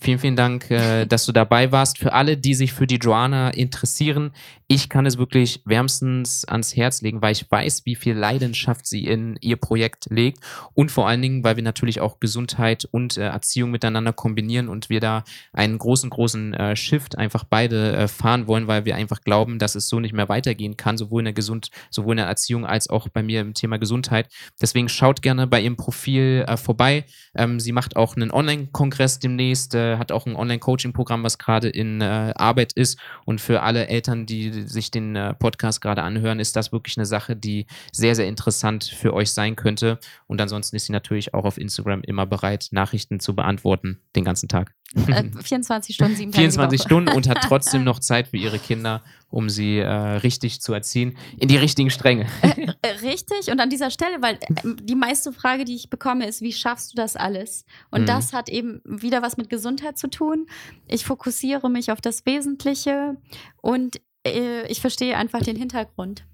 vielen, vielen Dank, äh, *laughs* dass du dabei warst. Für alle, die sich für die Joanna interessieren, ich kann es wirklich wärmstens ans Herz legen, weil ich weiß, wie viel Leidenschaft sie in ihr Projekt legt und vor allen Dingen, weil wir natürlich auch Gesundheit und äh, Erziehung miteinander kombinieren und wir da einen großen, großen äh, Shift einfach beide äh, fahren wollen, weil wir einfach glauben, dass es so nicht mehr weitergehen kann, sowohl in der Gesund, sowohl in der Erziehung als auch bei mir im Thema Gesundheit. Deswegen schaut gerne bei ihrem Profil äh, vorbei. Ähm, sie macht auch einen Online-Kongress demnächst, äh, hat auch ein Online-Coaching-Programm, was gerade in äh, Arbeit ist. Und für alle Eltern, die sich den äh, Podcast gerade anhören, ist das wirklich eine Sache, die sehr, sehr interessant für euch sein könnte. Und ansonsten ist sie natürlich auch auf Instagram immer bereit, Nachrichten zu beantworten, den ganzen Tag. Äh, 24 Stunden, sieben *laughs* Tage die 24 Woche. Stunden und hat trotzdem *laughs* noch Zeit für ihre Kinder, um sie äh, richtig zu erziehen, in die richtigen Stränge. Äh, Richtig, und an dieser Stelle, weil äh, die meiste Frage, die ich bekomme, ist, wie schaffst du das alles? Und Mhm. das hat eben wieder was mit Gesundheit zu tun. Ich fokussiere mich auf das Wesentliche und äh, ich verstehe einfach den Hintergrund.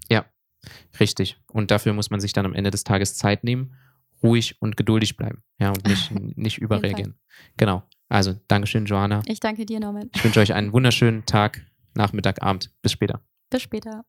Richtig. Und dafür muss man sich dann am Ende des Tages Zeit nehmen, ruhig und geduldig bleiben. Ja, und nicht, *laughs* nicht überreagieren. Genau. Also, Dankeschön, Joanna. Ich danke dir, Norman. Ich wünsche euch einen wunderschönen Tag, Nachmittag, Abend. Bis später. Bis später.